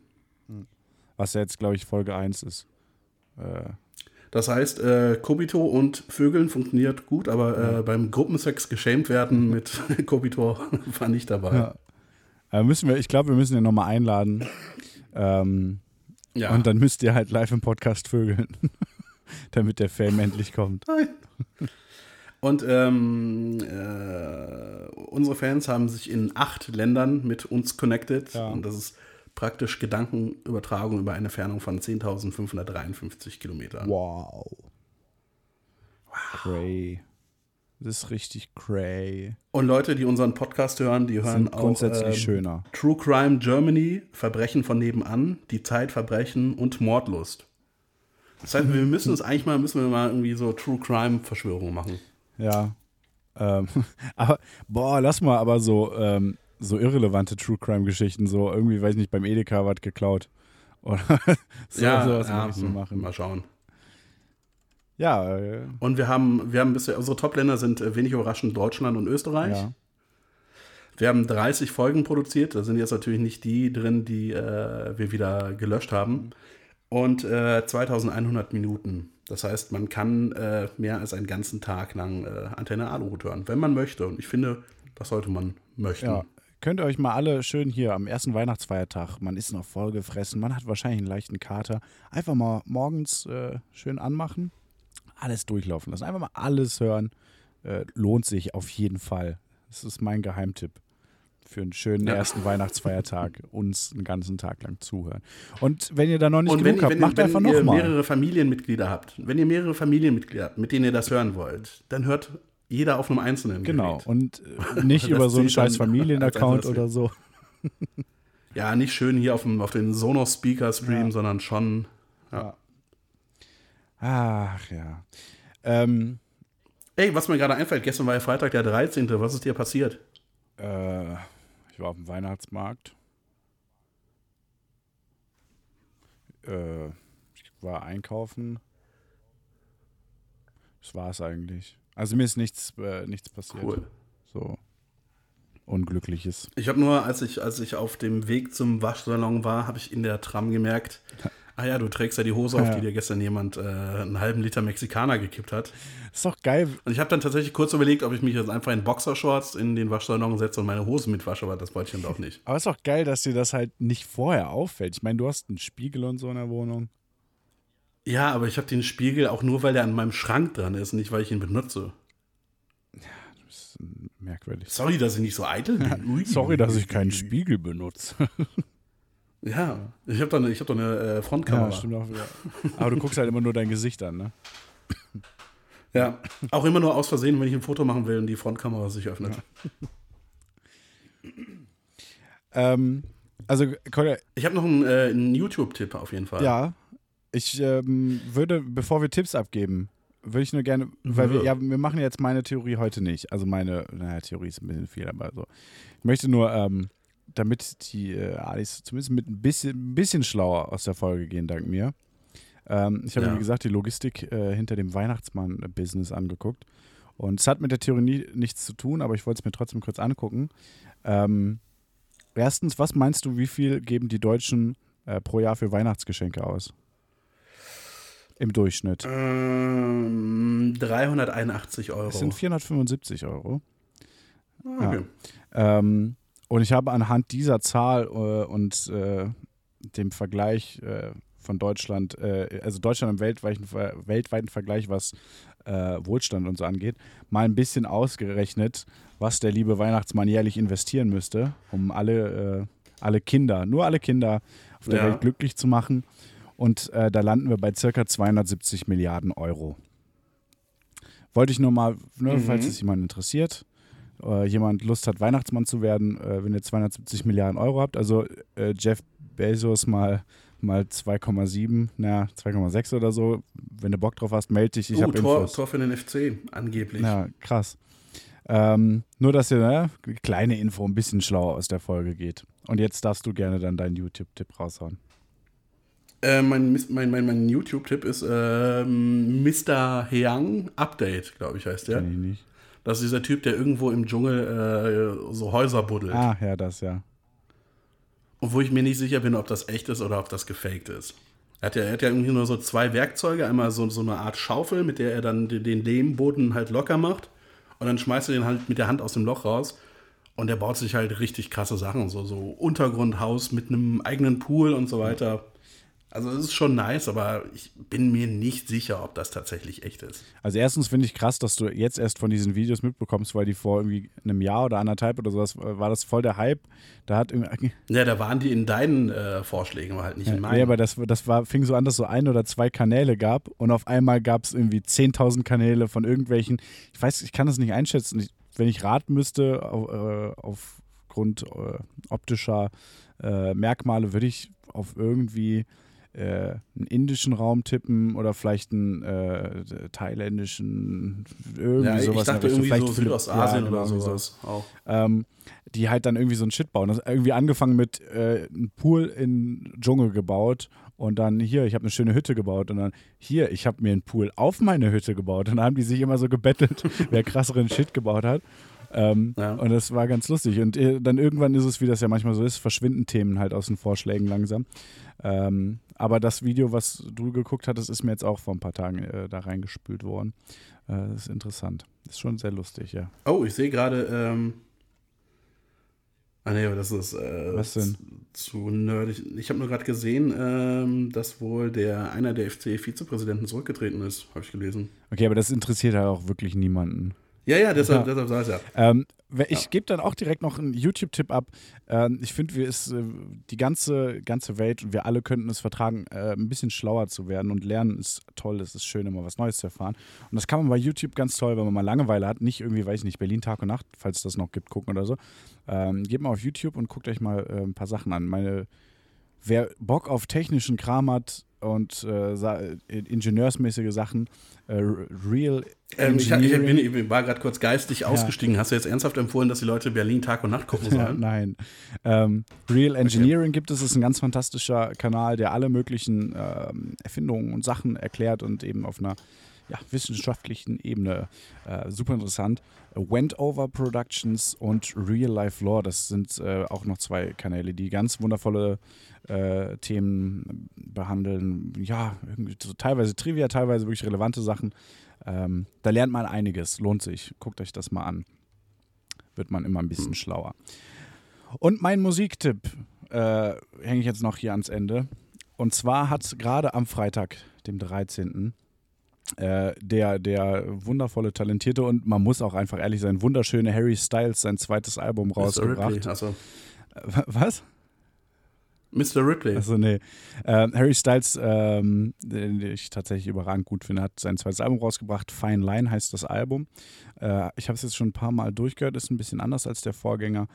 was ja jetzt, glaube ich, Folge 1 ist. Äh, Das heißt, äh, Kobito und Vögeln funktioniert gut, aber äh, beim Gruppensex geschämt werden mit Kobito war nicht dabei. ja. Äh, müssen wir, ich glaube, wir müssen ihn nochmal einladen. Ähm, Ja. Und dann müsst ihr halt live im Podcast vögeln, damit der Fame endlich kommt. Und ähm, äh, unsere Fans haben sich in acht Ländern mit uns connected. Ja. Und das ist praktisch Gedankenübertragung über eine Entfernung von 10.553 Kilometern. Wow. Cray. Das ist richtig cray. Und Leute, die unseren Podcast hören, die hören Sind auch grundsätzlich ähm, schöner. True Crime Germany, Verbrechen von nebenan, Die Zeit, Verbrechen und Mordlust. Das heißt, wir müssen uns eigentlich mal, müssen wir mal irgendwie so True Crime Verschwörungen machen. Ja. Ähm, aber, boah, lass mal aber so, ähm, so irrelevante True Crime Geschichten, so irgendwie, weiß nicht, beim Edeka was geklaut. Oder so, sowas ja, will ich so hm, machen. mal schauen. Ja, äh, Und wir haben, wir haben bisher, unsere Top-Länder sind äh, wenig überraschend Deutschland und Österreich. ja. Wir haben 30 Folgen produziert. Da sind jetzt natürlich nicht die drin, die äh, wir wieder gelöscht haben. Und äh, 2100 Minuten. Das heißt, man kann äh, mehr als einen ganzen Tag lang äh, Antenne Aluhut hören, wenn man möchte. Und ich finde, das sollte man möchten. Ja. Könnt ihr euch mal alle schön hier am ersten Weihnachtsfeiertag, man ist noch vollgefressen, man hat wahrscheinlich einen leichten Kater, einfach mal morgens äh, schön anmachen, alles durchlaufen lassen, einfach mal alles hören. Äh, lohnt sich auf jeden Fall. Das ist mein Geheimtipp für einen schönen Ja. ersten Weihnachtsfeiertag, uns einen ganzen Tag lang zuhören. Und wenn ihr da noch nicht Und wenn, genug habt, wenn, macht wenn einfach ihr nochmal. mehrere Familienmitglieder habt, wenn ihr mehrere Familienmitglieder habt, mit denen ihr das hören wollt, dann hört jeder auf einem einzelnen Genau, Gerät. und äh, nicht Das über so einen scheiß Familienaccount oder so. Ja, nicht schön hier auf, dem, auf den Sonos-Speaker-Stream, Ja. sondern schon. Ja. Ach ja. Ähm, Ey, was mir gerade einfällt, gestern war ja Freitag der 13. Was ist dir passiert? Äh, ich war auf dem Weihnachtsmarkt. Äh, ich war einkaufen. Das war es eigentlich. Also mir ist nichts, äh, nichts passiert. Cool. So Unglückliches. Ich habe nur, als ich, als ich auf dem Weg zum Waschsalon war, habe ich in der Tram gemerkt, ah ja, du trägst ja die Hose auf, Ja. die dir gestern jemand äh, einen halben Liter Mexikaner gekippt hat. Ist doch geil. Und ich habe dann tatsächlich kurz überlegt, ob ich mich jetzt einfach in Boxershorts in den Waschsalon setze und meine Hosen mitwasche, aber das wollte ich dann doch nicht. Aber ist doch geil, dass dir das halt nicht vorher auffällt. Ich meine, du hast einen Spiegel und so in der Wohnung. Ja, aber ich habe den Spiegel auch nur, weil der an meinem Schrank dran ist, nicht weil ich ihn benutze. Das ist merkwürdig. Sorry, dass ich nicht so eitel bin. Sorry, dass ich keinen Spiegel benutze. Ja, ich habe doch eine, ich hab doch eine äh, Ja, Frontkamera. stimmt auch wieder. Aber du guckst halt immer nur dein Gesicht an, ne? Ja, auch immer nur aus Versehen, wenn ich ein Foto machen will und die Frontkamera sich öffnet. Ähm, also, Kolja, Ich habe noch einen, äh, einen YouTube-Tipp auf jeden Fall. ja, ich ähm, würde, bevor wir Tipps abgeben, würde ich nur gerne, weil wir, ja, wir machen jetzt meine Theorie heute nicht. Also meine, naja, Theorie ist ein bisschen viel, aber so. Ich möchte nur, ähm, damit die äh, Alis zumindest mit ein bisschen, ein bisschen schlauer aus der Folge gehen, dank mir. Ähm, ich habe, Ja. wie gesagt, die Logistik äh, hinter dem Weihnachtsmann-Business angeguckt. Und es hat mit der Theorie nichts zu tun, aber ich wollte es mir trotzdem kurz angucken. Ähm, erstens, was meinst du, wie viel geben die Deutschen äh, pro Jahr für Weihnachtsgeschenke aus? Im Durchschnitt. Ähm, 381 Euro. Es sind 475 Euro. Ah, okay. Ähm, und ich habe anhand dieser Zahl äh, und äh, dem Vergleich äh, von Deutschland, äh, also Deutschland im weltweiten, weltweiten Vergleich, was äh, Wohlstand und so angeht, mal ein bisschen ausgerechnet, was der liebe Weihnachtsmann jährlich investieren müsste, um alle, äh, alle Kinder, nur alle Kinder auf der Ja. Welt glücklich zu machen. Und da landen wir bei circa 270 Milliarden Euro. Wollte ich nur mal, ne, Mhm. falls es jemand interessiert, äh, jemand Lust hat, Weihnachtsmann zu werden, äh, wenn ihr 270 Milliarden Euro habt, also äh, Jeff Bezos mal, mal 2,7, naja, 2,6 oder so, wenn du Bock drauf hast, melde dich, ich oh, habe Tor, Infos. Tor für den FC, angeblich. Ja, krass. Ähm, nur, dass ihr, ne, kleine Info, ein bisschen schlauer aus der Folge geht. Und jetzt darfst du gerne dann deinen YouTube-Tipp raushauen. Äh, mein mein, mein, mein YouTube-Tipp ist ähm, Mr. Hyang Update, glaube ich, heißt der. Kenn ich nicht. Das ist dieser Typ, der irgendwo im Dschungel äh, so Häuser buddelt. Ah, ja, das, ja. Und wo ich mir nicht sicher bin, ob das echt ist oder ob das gefaked ist. Er hat ja, er hat ja irgendwie nur so zwei Werkzeuge. Einmal so, so eine Art Schaufel, mit der er dann den, den Lehmboden halt locker macht. Und dann schmeißt er den halt mit der Hand aus dem Loch raus. Und er baut sich halt richtig krasse Sachen. So, so Untergrundhaus mit einem eigenen Pool und so weiter. Also es ist schon nice, aber ich bin mir nicht sicher, ob das tatsächlich echt ist. Also erstens finde ich krass, dass du jetzt erst von diesen Videos mitbekommst, weil die vor irgendwie einem Jahr oder anderthalb oder sowas äh, war das voll der Hype. Da hat irgendwie, Ja, da waren die in deinen äh, Vorschlägen, aber halt nicht in meinen. nee, aber das, das war, fing so an, dass es so ein oder zwei Kanäle gab und auf einmal gab es irgendwie 10.000 Kanäle von irgendwelchen, ich weiß, ich kann das nicht einschätzen. Ich, wenn ich raten müsste, auf, äh, aufgrund äh, optischer äh, Merkmale, würde ich auf irgendwie äh, einen indischen Raum tippen oder vielleicht einen äh, thailändischen, irgendwie ja, ich sowas. der dachte irgendwie Vielleicht so Südostasien ja, genau, oder irgendwie sowas. Auch. ähm, die halt dann irgendwie so einen Shit bauen. Das irgendwie angefangen mit äh, einem Pool in Dschungel gebaut und dann hier, ich habe eine schöne Hütte gebaut und dann hier, ich habe mir einen Pool auf meine Hütte gebaut und dann haben die sich immer so gebettelt, wer krasseren Shit gebaut hat. Ähm, Ja. Und das war ganz lustig. Und äh, dann irgendwann ist es, wie das ja manchmal so ist, verschwinden Themen halt aus den Vorschlägen langsam. Ähm, aber das Video, was du geguckt hattest, ist mir jetzt auch vor ein paar Tagen äh, da reingespült worden. Äh, das ist interessant. ist schon sehr lustig, ja. Oh, ich sehe gerade. Ähm ah, nee, aber das ist äh, Was denn? zu nerdig. Ich habe nur gerade gesehen, ähm, dass wohl der einer der FC-Vizepräsidenten zurückgetreten ist, habe ich gelesen. Okay, aber das interessiert halt auch wirklich niemanden. Ja, ja, deshalb, Ja. deshalb sag ich ja. Ähm, ich gebe dann auch direkt noch einen YouTube-Tipp ab. Ähm, ich finde, wir ist äh, die ganze, ganze Welt und wir alle könnten es vertragen, äh, ein bisschen schlauer zu werden und lernen ist toll, es ist schön, immer was Neues zu erfahren. Und das kann man bei YouTube ganz toll, wenn man mal Langeweile hat, nicht irgendwie, weiß ich nicht, Berlin Tag und Nacht, falls es das noch gibt, gucken oder so. Ähm, geht mal auf YouTube und guckt euch mal äh, ein paar Sachen an. Meine, wer Bock auf technischen Kram hat und äh, äh, ingenieursmäßige Sachen, äh, Real Ähm, ich, ich, Engineering- bin, ich war gerade kurz geistig ausgestiegen. Hast du jetzt ernsthaft empfohlen, dass die Leute Berlin Tag und Nacht gucken Ja, sollen? nein. Ähm, Real Engineering gibt es, ist ein ganz fantastischer Kanal, der alle möglichen ähm, Erfindungen und Sachen erklärt und eben auf einer ja, wissenschaftlichen Ebene äh, super interessant. Wendover Productions und Real Life Law, das sind äh, auch noch zwei Kanäle, die ganz wundervolle äh, Themen behandeln. Ja, so teilweise Trivia, teilweise wirklich relevante Sachen. Ähm, da lernt man einiges, lohnt sich. Guckt euch das mal an. Wird man immer ein bisschen schlauer. Und mein Musiktipp äh, hänge ich jetzt noch hier ans Ende. Und zwar hat gerade am Freitag, dem 13., äh, der, der wundervolle, talentierte und man muss auch einfach ehrlich sein, wunderschöne Harry Styles sein zweites Album rausgebracht. Äh, Was? Mr. Ripley. Also nee. Ähm, Harry Styles, ähm, den ich tatsächlich überragend gut finde, hat sein zweites Album rausgebracht. Fine Line heißt das Album. Äh, ich habe es jetzt schon ein paar Mal durchgehört, ist ein bisschen anders als der Vorgänger.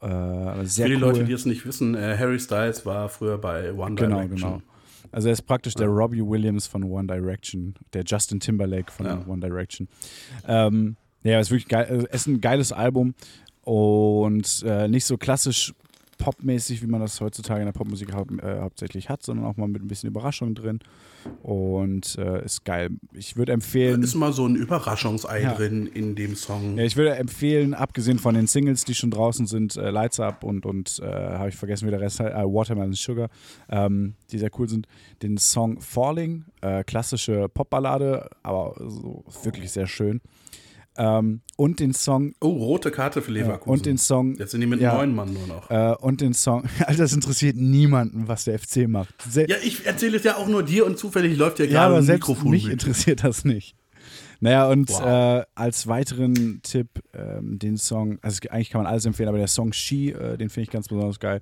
Äh, Für die cool. Leute, die es nicht wissen, äh, Harry Styles war früher bei One Genau, Direction. genau. Also er ist praktisch der Robbie Williams von One Direction, der Justin Timberlake von Ja. One Direction. Ähm, ja, ist wirklich geil. Es ist ein geiles Album und äh, nicht so klassisch popmäßig, wie man das heutzutage in der Popmusik hau äh, hauptsächlich hat, sondern auch mal mit ein bisschen Überraschung drin. Und äh, ist geil. Ich würde empfehlen. Ist mal so ein Überraschungsei Ja. drin in dem Song. Ja, ich würde empfehlen, abgesehen von den Singles, die schon draußen sind, äh, Lights Up und, und äh, habe ich vergessen, wie der Rest heißt, äh, Watermelon Sugar, ähm, die sehr cool sind, den Song Falling, äh, klassische Popballade, aber so wirklich sehr schön. Ähm, und den Song Oh, rote Karte für Leverkusen. und den Song Jetzt sind die mit ja. neun Mann nur noch. äh, und den Song, Alter, das interessiert niemanden, was der FC macht. Se Ja, ich erzähle es ja auch nur dir und zufällig läuft ja Ja, gerade aber ein selbst Mikrofon. mich mit. interessiert das nicht. Naja, und Wow. äh, als weiteren Tipp ähm, den Song, also eigentlich kann man alles empfehlen, aber der Song She, äh, den finde ich ganz besonders geil.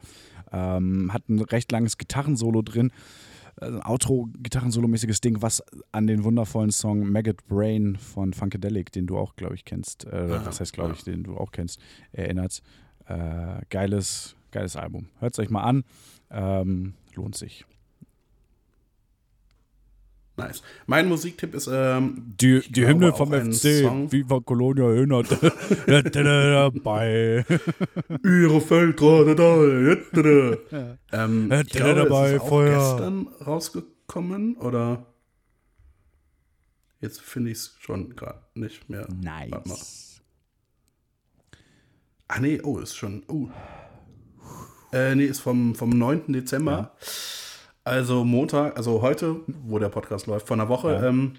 Ähm, hat ein recht langes Gitarrensolo drin. Also ein Outro-Gitarrensolo-mäßiges Ding, was an den wundervollen Song Maggot Brain von Funkadelic, den du auch, glaube ich, kennst, äh, Ah, was heißt, glaube ja. ich, den du auch kennst, erinnert. Äh, geiles, geiles Album. Hört es euch mal an. Ähm, lohnt sich. Nice. Mein Musiktipp ist ähm, Die, die Hymne vom FC, Song. Viva Colonia erinnert. dabei. Ihre Feldrade da. ähm, ich glaube, dabei es ist auch gestern rausgekommen oder jetzt finde ich es schon gerade nicht mehr. Nice. Ah nee, oh, ist schon. Oh. Äh, nee, ist vom, vom 9. Dezember. Also Montag, also heute, wo der Podcast läuft, vor einer Woche, Ja. ähm,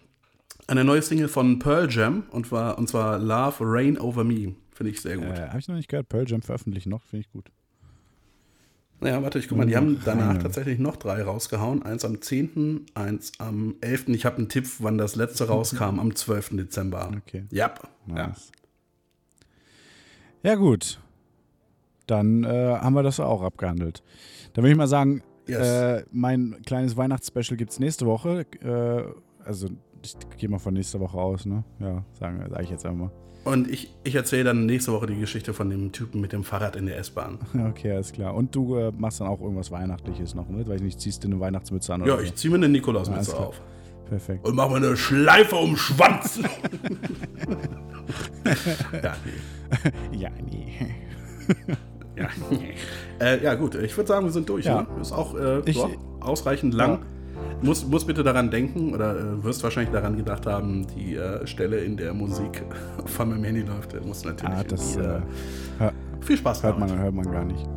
eine neue Single von Pearl Jam und, war, und zwar Love Rain Over Me. Finde ich sehr gut. Äh, Habe ich noch nicht gehört. Pearl Jam veröffentlichen noch, finde ich gut. Naja, warte, ich guck mal, die haben danach tatsächlich noch drei rausgehauen. Eins am 10., eins am 11. Ich habe einen Tipp, wann das letzte rauskam, am 12. Dezember. Okay. Ja. ja. Nice. Ja, gut. Dann äh, haben wir das auch abgehandelt. Dann würde ich mal sagen, Yes. äh, mein kleines Weihnachtsspecial gibt es nächste Woche. Äh, also, ich gehe mal von nächster Woche aus, ne? Ja, sagen sag ich jetzt einfach mal. Und ich, ich erzähle dann nächste Woche die Geschichte von dem Typen mit dem Fahrrad in der S-Bahn. Okay, alles klar. Und du äh, machst dann auch irgendwas Weihnachtliches noch, ne? Weiß ich nicht, ziehst du eine Weihnachtsmütze an oder Ja, ich ziehe mir eine Nikolausmütze auf. Perfekt. Und mache mir eine Schleife um den Schwanz. ja, nee. Ja, nee. Ja, äh, ja, gut, ich würde sagen, wir sind durch. Ja. Ne? Ist auch äh, Ich- so, ausreichend lang. Ja. Muss, muss bitte daran denken oder äh, wirst wahrscheinlich daran gedacht haben, die äh, Stelle, in der Musik von meinem Handy läuft, der muss natürlich. Ah, das die, äh, äh, hör- viel Spaß hört, damit. man, hört man gar nicht.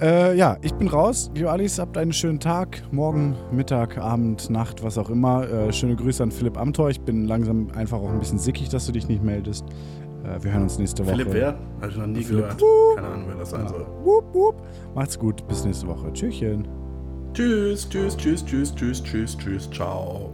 Äh, ja, ich bin raus. Liebe Alice, habt einen schönen Tag. Morgen, Mittag, Abend, Nacht, was auch immer. Äh, schöne Grüße an Philipp Amthor. Ich bin langsam einfach auch ein bisschen sickig, dass du dich nicht meldest. Äh, wir hören uns nächste Woche. Philipp wer? Habe ich noch nie Philipp. gehört. Keine Ahnung, wer das sein soll. Wupp, wupp. Macht's gut. Bis nächste Woche. Tschüsschen. Tschüss, tschüss, tschüss, tschüss, tschüss, tschüss, tschüss, ciao.